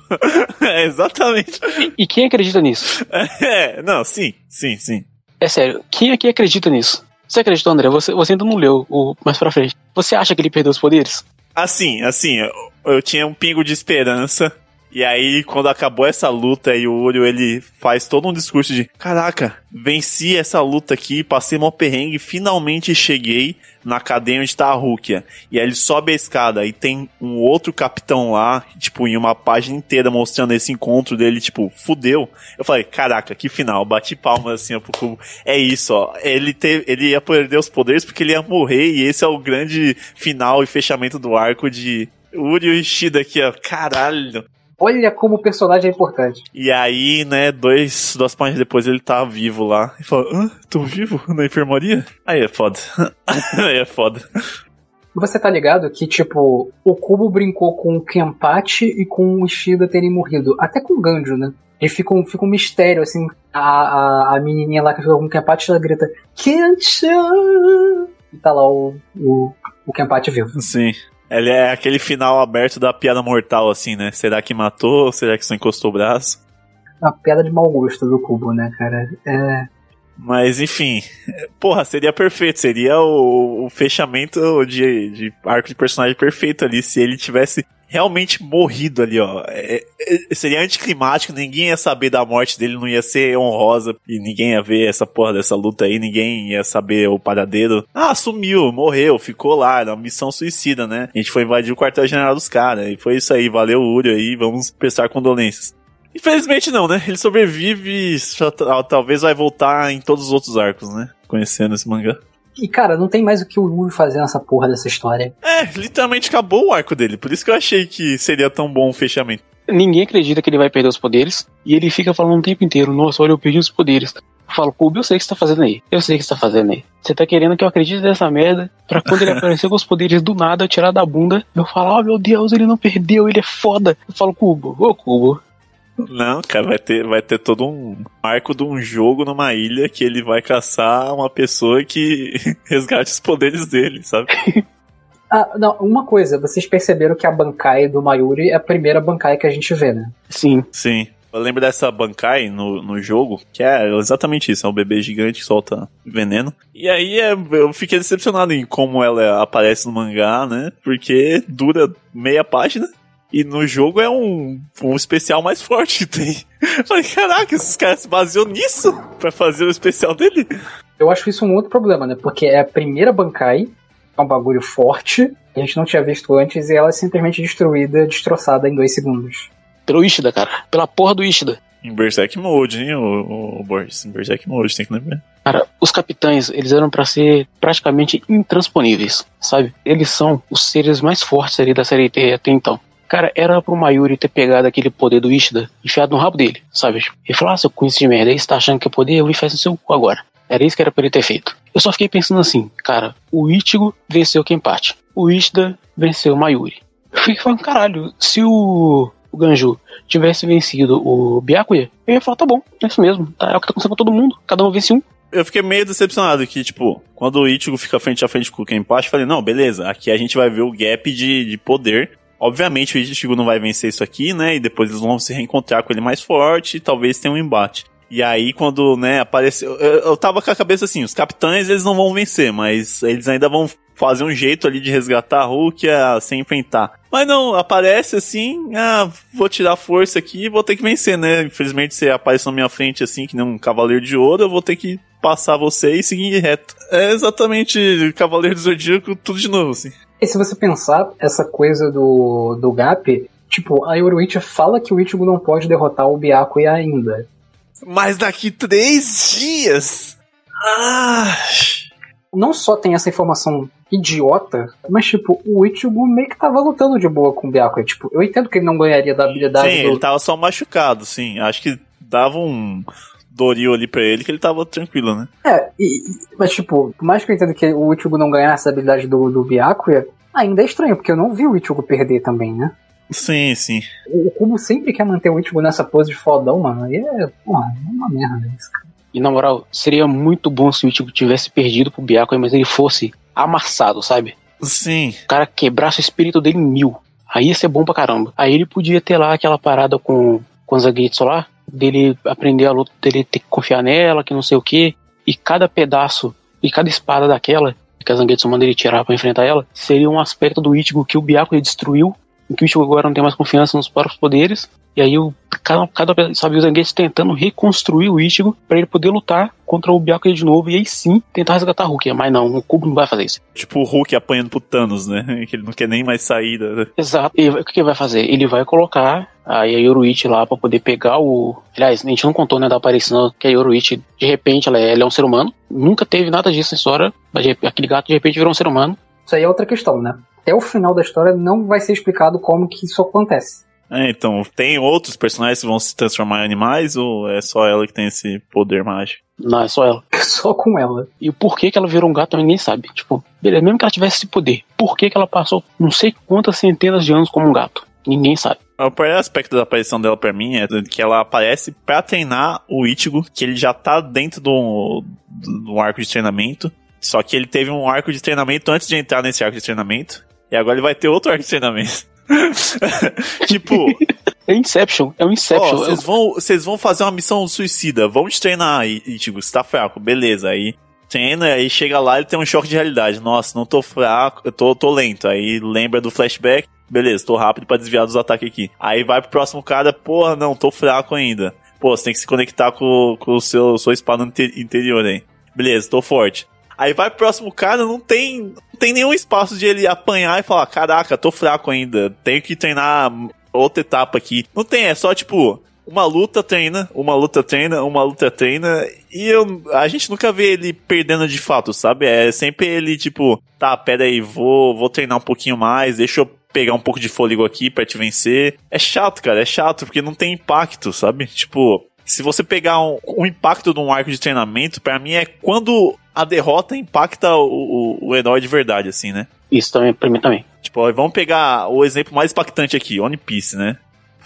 é, exatamente. E quem acredita nisso? É, não, sim, sim, sim. É sério, quem aqui acredita nisso? Você acreditou, André? Você, você ainda não leu o mais pra frente. Você acha que ele perdeu os poderes? Assim, assim, eu, eu tinha um pingo de esperança. E aí, quando acabou essa luta, aí o Urio, ele faz todo um discurso de Caraca, venci essa luta aqui, passei mó perrengue, finalmente cheguei na cadeia onde tá a Rukia. E aí ele sobe a escada e tem um outro capitão lá, tipo, em uma página inteira mostrando esse encontro dele, tipo, fudeu. Eu falei, caraca, que final, bati palmas assim ó, pro cubo. É isso, ó. Ele, teve, ele ia perder os poderes porque ele ia morrer, e esse é o grande final e fechamento do arco de Urio Ishida aqui, ó. Caralho. Olha como o personagem é importante. E aí, né, dois, duas páginas depois ele tá vivo lá. E fala, hã? Tô vivo? Na enfermaria? Aí é foda. aí é foda. Você tá ligado que, tipo, o Kubo brincou com o Kenpachi e com o Ishida terem morrido. Até com o Ganjo, né? E fica um, fica um mistério, assim. A, a, a menininha lá que ficou com o Kenpachi, ela grita Kensha! E tá lá o, o, o Kenpachi vivo. Sim. Ele é aquele final aberto da piada mortal, assim, né? Será que matou? Será que só encostou o braço? Uma piada de mau gosto do Cubo, né, cara? É. Mas enfim, porra, seria perfeito. Seria o, o fechamento de, de arco de personagem perfeito ali se ele tivesse realmente morrido ali, ó. É, é, seria anticlimático, ninguém ia saber da morte dele, não ia ser honrosa e ninguém ia ver essa porra dessa luta aí, ninguém ia saber o paradeiro. Ah, sumiu, morreu, ficou lá, uma missão suicida, né? A gente foi invadir o quartel-general dos caras e foi isso aí, valeu Uri aí, vamos prestar condolências. Infelizmente não, né? Ele sobrevive e talvez vai voltar em todos os outros arcos, né? Conhecendo esse mangá. E, cara, não tem mais o que o Yuri fazer nessa porra dessa história. É, literalmente acabou o arco dele, por isso que eu achei que seria tão bom o fechamento. Ninguém acredita que ele vai perder os poderes. E ele fica falando o tempo inteiro: Nossa, olha, eu perdi os poderes. Eu falo, Kubo, eu sei o que você tá fazendo aí. Eu sei o que você tá fazendo aí. Você tá querendo que eu acredite nessa merda pra quando ele aparecer com os poderes do nada, eu tirar da bunda. Eu falo, oh meu Deus, ele não perdeu, ele é foda. Eu falo, Cubo, ô Cubo. Não, cara, vai ter, vai ter todo um arco de um jogo numa ilha que ele vai caçar uma pessoa que resgate os poderes dele, sabe? Ah, não, uma coisa, vocês perceberam que a Bankai do Mayuri é a primeira Bankai que a gente vê, né? Sim. Sim. Eu lembro dessa Bankai no, no jogo, que é exatamente isso, é um bebê gigante que solta veneno. E aí é, eu fiquei decepcionado em como ela aparece no mangá, né? Porque dura meia página. E no jogo é um, um especial mais forte que tem. Falei, caraca, esses caras se baseou nisso pra fazer o especial dele? Eu acho isso um outro problema, né? Porque é a primeira Bankai, é um bagulho forte, que a gente não tinha visto antes, e ela é simplesmente destruída, destroçada em dois segundos. Pelo Ishida, cara. Pela porra do Ishida. Em Berserk Mode, hein, o, o, o Boris? Em Berserk Mode, tem que lembrar. Cara, os capitães, eles eram pra ser praticamente intransponíveis, sabe? Eles são os seres mais fortes ali da série T até então. Cara, era pro Mayuri ter pegado aquele poder do Ishida enfiado no rabo dele, sabe? E falar, ah, seu cunho de merda, aí você tá achando que é poder, eu vou enfiar no seu cu agora. Era isso que era pra ele ter feito. Eu só fiquei pensando assim, cara, o Ichigo venceu o Kenpachi. O Ishida venceu o Mayuri. Eu fiquei falando, caralho, se o, o Ganju tivesse vencido o Byakuya, eu ia falar, tá bom, é isso mesmo, tá, é o que tá acontecendo com todo mundo, cada um vence um. Eu fiquei meio decepcionado que, tipo, quando o Ichigo fica frente a frente com o Kenpachi, eu falei, não, beleza, aqui a gente vai ver o gap de, de poder. Obviamente o Ichigo não vai vencer isso aqui, né? E depois eles vão se reencontrar com ele mais forte e talvez tenha um embate. E aí, quando, né, apareceu. Eu, eu tava com a cabeça assim, os capitães eles não vão vencer, mas eles ainda vão fazer um jeito ali de resgatar a Rukia sem enfrentar. Mas não, aparece assim, ah, vou tirar força aqui e vou ter que vencer, né? Infelizmente você aparece na minha frente assim, que nem um cavaleiro de ouro, eu vou ter que passar você e seguir reto. É exatamente Cavaleiro do Zodíaco, tudo de novo, assim. E se você pensar, essa coisa do, do Gap, tipo, a Yoruichi fala que o Ichigo não pode derrotar o Byakuya ainda. Mas daqui três dias. Ah. Não só tem essa informação idiota, mas tipo, o Ichigo meio que tava lutando de boa com o Byakuya. Tipo, eu entendo que ele não ganharia da habilidade Sim, do... ele tava só machucado, sim. Acho que dava um Doril ali pra ele que ele tava tranquilo, né? É, e- mas tipo, por mais que eu entenda que o Ichigo não ganhasse a habilidade do, do Byakuya, ainda é estranho, porque eu não vi o Ichigo perder também, né? Sim, sim. O o Kubo sempre quer manter o Ichigo nessa pose de fodão, mano. E é, porra, é uma merda isso, cara. E na moral, seria muito bom se o Ichigo tivesse perdido pro Byakuya, mas ele fosse amassado, sabe? Sim. O cara quebrasse o espírito dele em mil. Aí ia ser bom pra caramba. Aí ele podia ter lá aquela parada com, com o Zangetsu lá, dele aprender a luta, dele ter que confiar nela, que não sei o que. E cada pedaço, e cada espada daquela, que a Zangetsu manda ele tirar pra enfrentar ela, seria um aspecto do Ichigo que o Byakuya destruiu, em que o Ichigo agora não tem mais confiança nos próprios poderes. E aí o cada, cada sabe, o Zangetsu tentando reconstruir o Ichigo pra ele poder lutar contra o Byakuya de novo e aí sim tentar resgatar a Rukia. Mas não, o Kubo não vai fazer isso. Tipo o Hulk apanhando pro Thanos, né? Que ele não quer nem mais sair da. Exato. E o que que ele vai fazer? Ele vai colocar a Yoruichi lá pra poder pegar o. Aliás, a gente não contou, né, da aparição que a Yoruichi, de repente, ela é, ela é um ser humano. Nunca teve nada disso na história. Mas de- aquele gato de repente virou um ser humano. Isso aí é outra questão, né? Até o final da história não vai ser explicado como que isso acontece. É, então, tem outros personagens que vão se transformar em animais ou é só ela que tem esse poder mágico? Não, é só ela. Só com ela. E o porquê que ela virou um gato ninguém sabe. Tipo, beleza, mesmo que ela tivesse esse poder, por que que ela passou não sei quantas centenas de anos como um gato? Ninguém sabe. O pior aspecto da aparição dela pra mim é que ela aparece pra treinar o Ichigo, que ele já tá dentro do, do arco de treinamento. Só que ele teve um arco de treinamento antes de entrar nesse arco de treinamento. E agora ele vai ter outro arco de treinamento. tipo, É Inception, é um Inception. Ó, vocês vão, vocês vão fazer uma missão suicida, vamos te treinar. E, e tipo, você tá fraco, beleza. Aí treina, aí chega lá ele tem um choque de realidade. Nossa, não tô fraco, eu tô, tô lento. Aí lembra do flashback, beleza, tô rápido pra desviar dos ataques aqui. Aí vai pro próximo cara, porra, não, tô fraco ainda. Pô, você tem que se conectar com, com o seu sua espada inte- interior aí. Beleza, tô forte. Aí vai pro próximo cara, não tem, não tem nenhum espaço de ele apanhar e falar: caraca, tô fraco ainda, tenho que treinar outra etapa aqui. Não tem, é só tipo. Uma luta treina, uma luta treina, uma luta treina, e eu, a gente nunca vê ele perdendo de fato, sabe? É sempre ele, tipo, tá, pera aí, vou, vou treinar um pouquinho mais, deixa eu pegar um pouco de fôlego aqui pra te vencer. É chato, cara, é chato, porque não tem impacto, sabe? Tipo, se você pegar um, o impacto de um arco de treinamento, pra mim é quando a derrota impacta o, o, o herói de verdade, assim, né? Isso também, pra mim também. Tipo, ó, vamos pegar o exemplo mais impactante aqui, One Piece, né?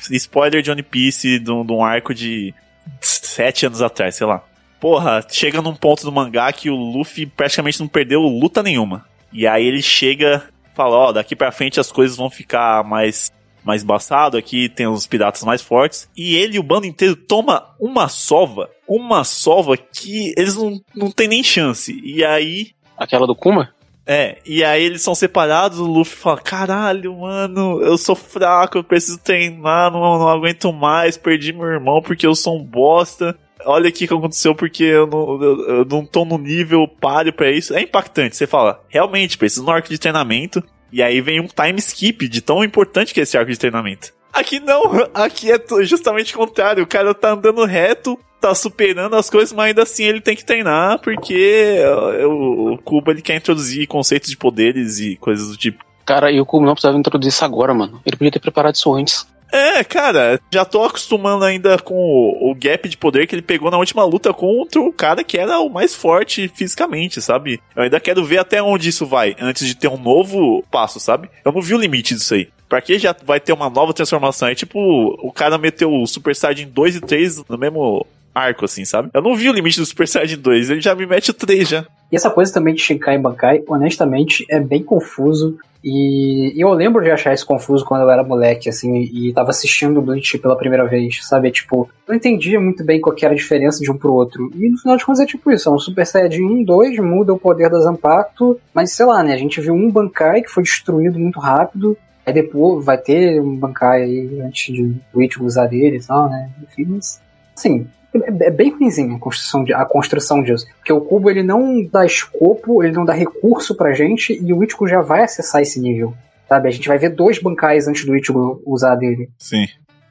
Spoiler de One Piece de um, de um arco de sete anos atrás, sei lá. Porra, chega num ponto do mangá que o Luffy praticamente não perdeu luta nenhuma. E aí ele chega e fala, ó, daqui pra frente as coisas vão ficar mais mais embaçado, aqui tem os piratas mais fortes. E ele e o bando inteiro toma uma sova, uma sova que eles não, não tem nem chance. E aí Aquela do Kuma? é, e aí eles são separados, o Luffy fala, caralho, mano, eu sou fraco, eu preciso treinar, não, não aguento mais, perdi meu irmão porque eu sou um bosta. Olha aqui o que aconteceu porque eu não, eu, eu não tô no nível páreo pra isso. É impactante, você fala, realmente, preciso de um arco de treinamento. E aí vem um time skip de tão importante que é esse arco de treinamento. Aqui não, aqui é justamente o contrário, o cara tá andando reto, tá superando as coisas, mas ainda assim ele tem que treinar, porque uh, o, Kuba ele quer introduzir conceitos de poderes e coisas do tipo. Cara, e o Kuma não precisava introduzir isso agora, mano. Ele podia ter preparado isso antes. É, cara, já tô acostumando ainda com o, o gap de poder que ele pegou na última luta contra o cara que era o mais forte fisicamente, sabe? Eu ainda quero ver até onde isso vai, antes de ter um novo passo, sabe? Eu não vi o limite disso aí. Pra que já vai ter uma nova transformação? É tipo, o cara meteu o Super Saiyajin 2 e 3 no mesmo arco, assim, sabe? Eu não vi o limite do Super Saiyajin 2, ele já me mete o 3 já. E essa coisa também de Shinkai e Bankai, honestamente, é bem confuso. E eu lembro de achar isso confuso quando eu era moleque, assim, e tava assistindo o Bleach pela primeira vez, sabe? Tipo, não entendia muito bem qual era a diferença de um pro outro. E no final de contas é tipo isso, é um Super Saiyajin 1, 2, muda o poder da Zanpakuto, mas sei lá, né? A gente viu um Bankai que foi destruído muito rápido, aí depois vai ter um Bankai aí antes de o Ichigo usar dele e tal, né? Enfim, mas, assim, é é bem ruimzinho a construção, de, a construção disso. Porque o cubo ele não dá escopo, ele não dá recurso pra gente e o Ichigo já vai acessar esse nível. Sabe? A gente vai ver dois bancais antes do Ichigo usar dele. Sim.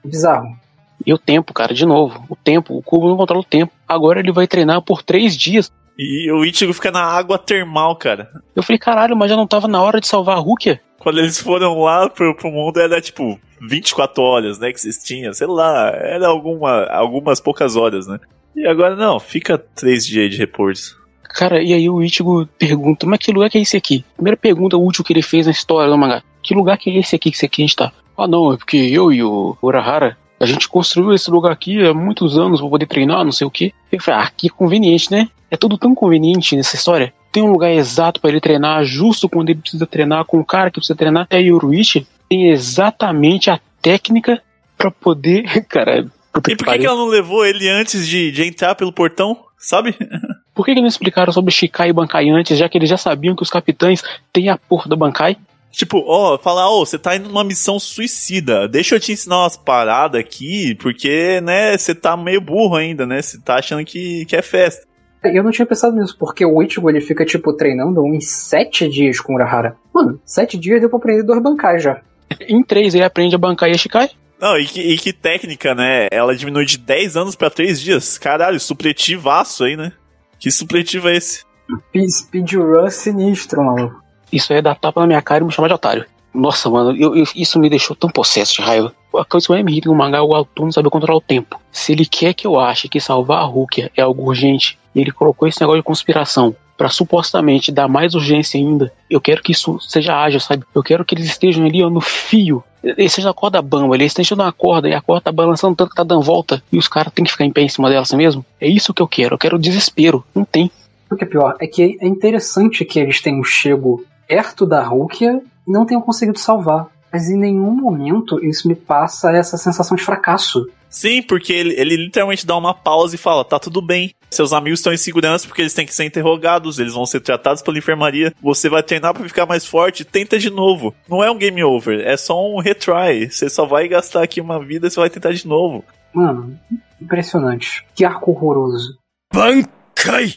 Bizarro. E o tempo, cara, de novo. O tempo, o Kubo não controla o tempo. Agora ele vai treinar por três dias. E o Ichigo fica na água termal, cara. Eu falei, caralho, mas já não tava na hora de salvar a Rukia? Quando eles foram lá pro, pro mundo, era tipo 24 horas, né? Que vocês tinham, sei lá, era alguma, algumas poucas horas, né? E agora não, fica três dias de repouso. Cara, e aí o Ichigo pergunta, mas que lugar que é esse aqui? Primeira pergunta útil que ele fez na história do mangá. Que lugar que é esse aqui que esse aqui a gente tá? Ah não, é porque eu e o Urahara, a gente construiu esse lugar aqui há muitos anos pra poder treinar, não sei o quê. Eu falei, ah, que conveniente, né? É tudo tão conveniente nessa história. Tem um lugar exato pra ele treinar, justo quando ele precisa treinar, com o cara que precisa treinar. E aí o Ruichi tem exatamente a técnica pra poder... Cara, puta E por que, que ela não levou ele antes de, de entrar pelo portão? Sabe? Por que, que não explicaram sobre Shikai e Bankai antes, já que eles já sabiam que os capitães têm a porra da Bankai? Tipo, ó, falar, ó, você tá indo numa missão suicida. Deixa eu te ensinar umas paradas aqui, porque, né, você tá meio burro ainda, né? Você tá achando que, que é festa. Eu não tinha pensado nisso, porque o Ichigo ele fica, tipo, treinando uns sete dias com o Urahara. Mano, sete dias deu pra aprender dois bancais já. Em três ele aprende a Bankai e a Shikai. Não, e que, e que técnica, né? Ela diminui de 10 anos pra 3 dias. Caralho, supletivaço aí, né? Que supletivo é esse? Speed- Speedrun sinistro, maluco. Isso aí é dar tapa na minha cara e me chamar de otário. Nossa, mano, eu- eu- isso me deixou tão possesso de raiva. A coisa que mais me irrita no mangá é o autor não saber controlar o tempo. Se ele quer que eu ache que salvar a Rukia é algo urgente, e ele colocou esse negócio de conspiração pra supostamente dar mais urgência ainda, eu quero que isso seja ágil, sabe? Eu quero que eles estejam ali ó, no fio. Eles estejam na corda bamba, eles estejam na corda e a corda tá balançando tanto que tá dando volta e os caras têm que ficar em pé em cima dela assim mesmo. É isso que eu quero, eu quero desespero. Não tem. O que é pior é que é interessante que eles tenham chego perto da Rukia e não tenho conseguido salvar. Mas em nenhum momento isso me passa essa sensação de fracasso. Sim, porque ele, ele literalmente dá uma pausa e fala: tá tudo bem. Seus amigos estão em segurança porque eles têm que ser interrogados, eles vão ser tratados pela enfermaria. Você vai treinar para ficar mais forte, tenta de novo. Não é um game over, é só um retry. Você só vai gastar aqui uma vida e você vai tentar de novo. Mano, impressionante. Que arco horroroso. Bankai!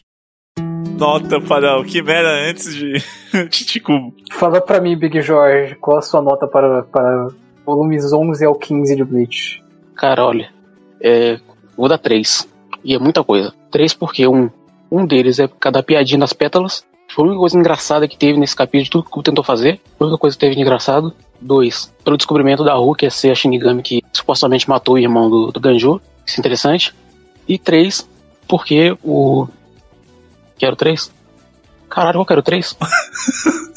Nota para o Quimera antes de Titicubo. Fala pra mim, Big George, qual a sua nota para, para volumes 11 ao 15 de Bleach? Cara, olha, é, vou dar três. E é muita coisa. Três porque um, um deles é cada piadinha das pétalas. Foi a única coisa engraçada que teve nesse capítulo de tudo que tentou fazer. A única coisa que teve de engraçado. Dois, pelo descobrimento da Ru, que é ser a Shinigami que supostamente matou o irmão do, do Ganju. Isso é interessante. E três, porque o. Quero três? Caralho, eu quero três?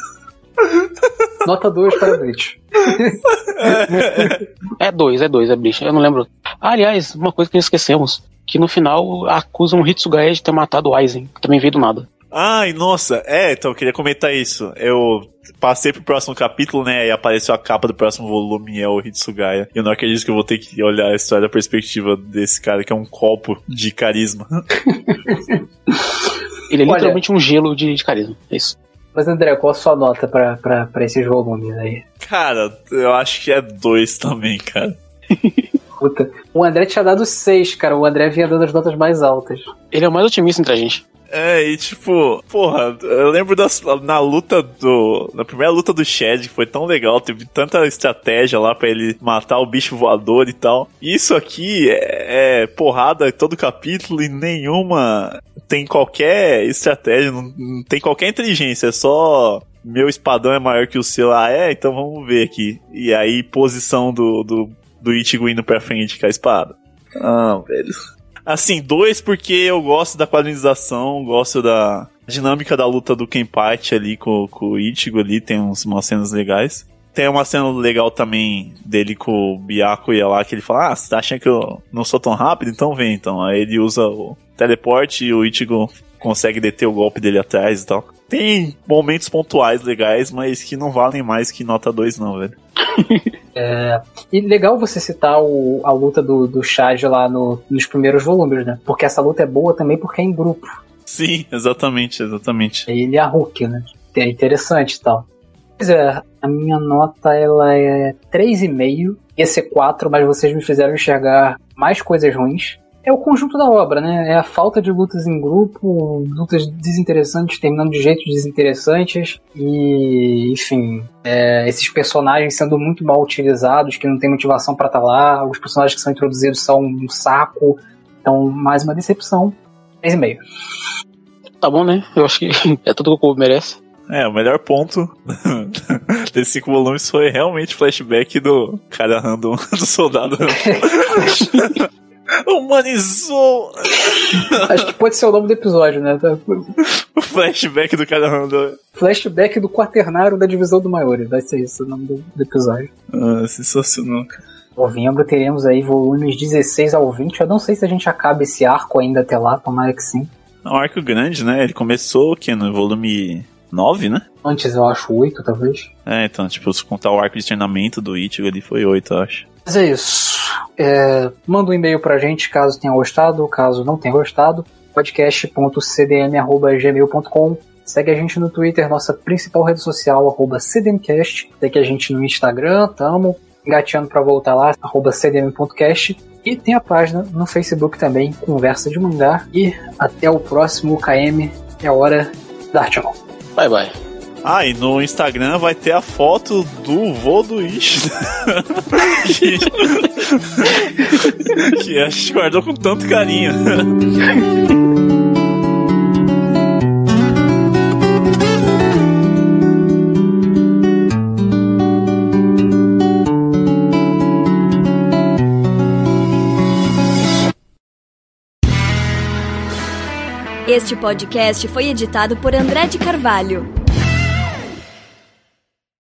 Nota 2 para Bleach. É dois, é dois, é Bleach. Eu não lembro. Ah, aliás, uma coisa que esquecemos. Que no final acusam o Hitsugae de ter matado o Aizen, que também veio do nada. Ai, nossa, é, então eu queria comentar isso. Eu passei pro próximo capítulo, né? E apareceu a capa do próximo volume, é o Hitsugaya. Eu não acredito que eu vou ter que olhar a história da perspectiva desse cara, que é um copo de carisma. Ele é Olha- literalmente um gelo de, de carisma. É isso. Mas André, qual a sua nota pra, pra, pra esses volumes aí? cara, eu acho que é dois também, cara. Puta. O André tinha dado 6, cara. O André vinha dando as notas mais altas. Ele é o mais otimista entre a gente. É, e tipo, porra, eu lembro das, na luta do. Na primeira luta do Shed, que foi tão legal, teve tanta estratégia lá pra ele matar o bicho voador e tal. Isso aqui é, é porrada todo capítulo e nenhuma tem qualquer estratégia, não, não tem qualquer inteligência, é só. Meu espadão é maior que o seu. Ah, é? Então vamos ver aqui. E aí, posição do, do, do Ichigo indo pra frente com a espada. Ah, velho. Assim, dois porque eu gosto da quadrinização, gosto da dinâmica da luta do Kenpachi ali com, com o Ichigo ali, tem uns, umas cenas legais. Tem uma cena legal também dele com o Byakuya lá, que ele fala, ah, você tá achando que eu não sou tão rápido? Então vem, então. Aí ele usa o teleporte e o Ichigo consegue deter o golpe dele atrás e tal. Tem momentos pontuais legais, mas que não valem mais que nota 2 não, velho. E legal você citar o- a luta do, do Chad lá no- nos primeiros volumes, né? Porque essa luta é boa também porque é em grupo. Sim, exatamente, exatamente. Ele e a Hulk, né? É interessante e tal. Pois é, a minha nota ela é 3,5. Ia ser 4, mas vocês me fizeram enxergar mais coisas ruins. É o conjunto da obra, né? É a falta de lutas em grupo, lutas desinteressantes terminando de jeitos desinteressantes e, enfim, é, esses personagens sendo muito mal utilizados, que não tem motivação pra estar lá, os personagens que são introduzidos são um saco. Então, mais uma decepção. 3,5. Tá bom, né? Eu acho que é tudo que o Kobe merece. É, o melhor ponto desses cinco volumes foi realmente flashback do cara random do soldado. Humanizou Acho que pode ser o nome do episódio, né? o flashback do cara random. Flashback do quaternário da divisão do Maiori. Vai ser isso o nome do, do episódio. Ah, sensacional, cara. Novembro teremos aí volumes 16 ao 20. Eu não sei se a gente acaba esse arco ainda até lá, tomara que sim. É um arco grande, né? Ele começou que no volume 9, né? Antes eu acho 8, talvez. É, então, tipo, se contar o arco de treinamento do Ichigo ali foi 8, eu acho. Mas é isso. É, manda um e-mail pra gente caso tenha gostado, caso não tenha gostado. podcast.cdm.gmail.com Segue a gente no Twitter, nossa principal rede social, arroba CDMcast. Segue a gente no Instagram, tamo engateando pra voltar lá, arroba cdm.cast. E tem a página no Facebook também, Conversa de Mangá. E até o próximo KM. É hora de dar tchau. Bye, bye. Ah, e no Instagram vai ter a foto do vô do Ishi. que... que a gente guardou com tanto carinho. Este podcast foi editado por André de Carvalho.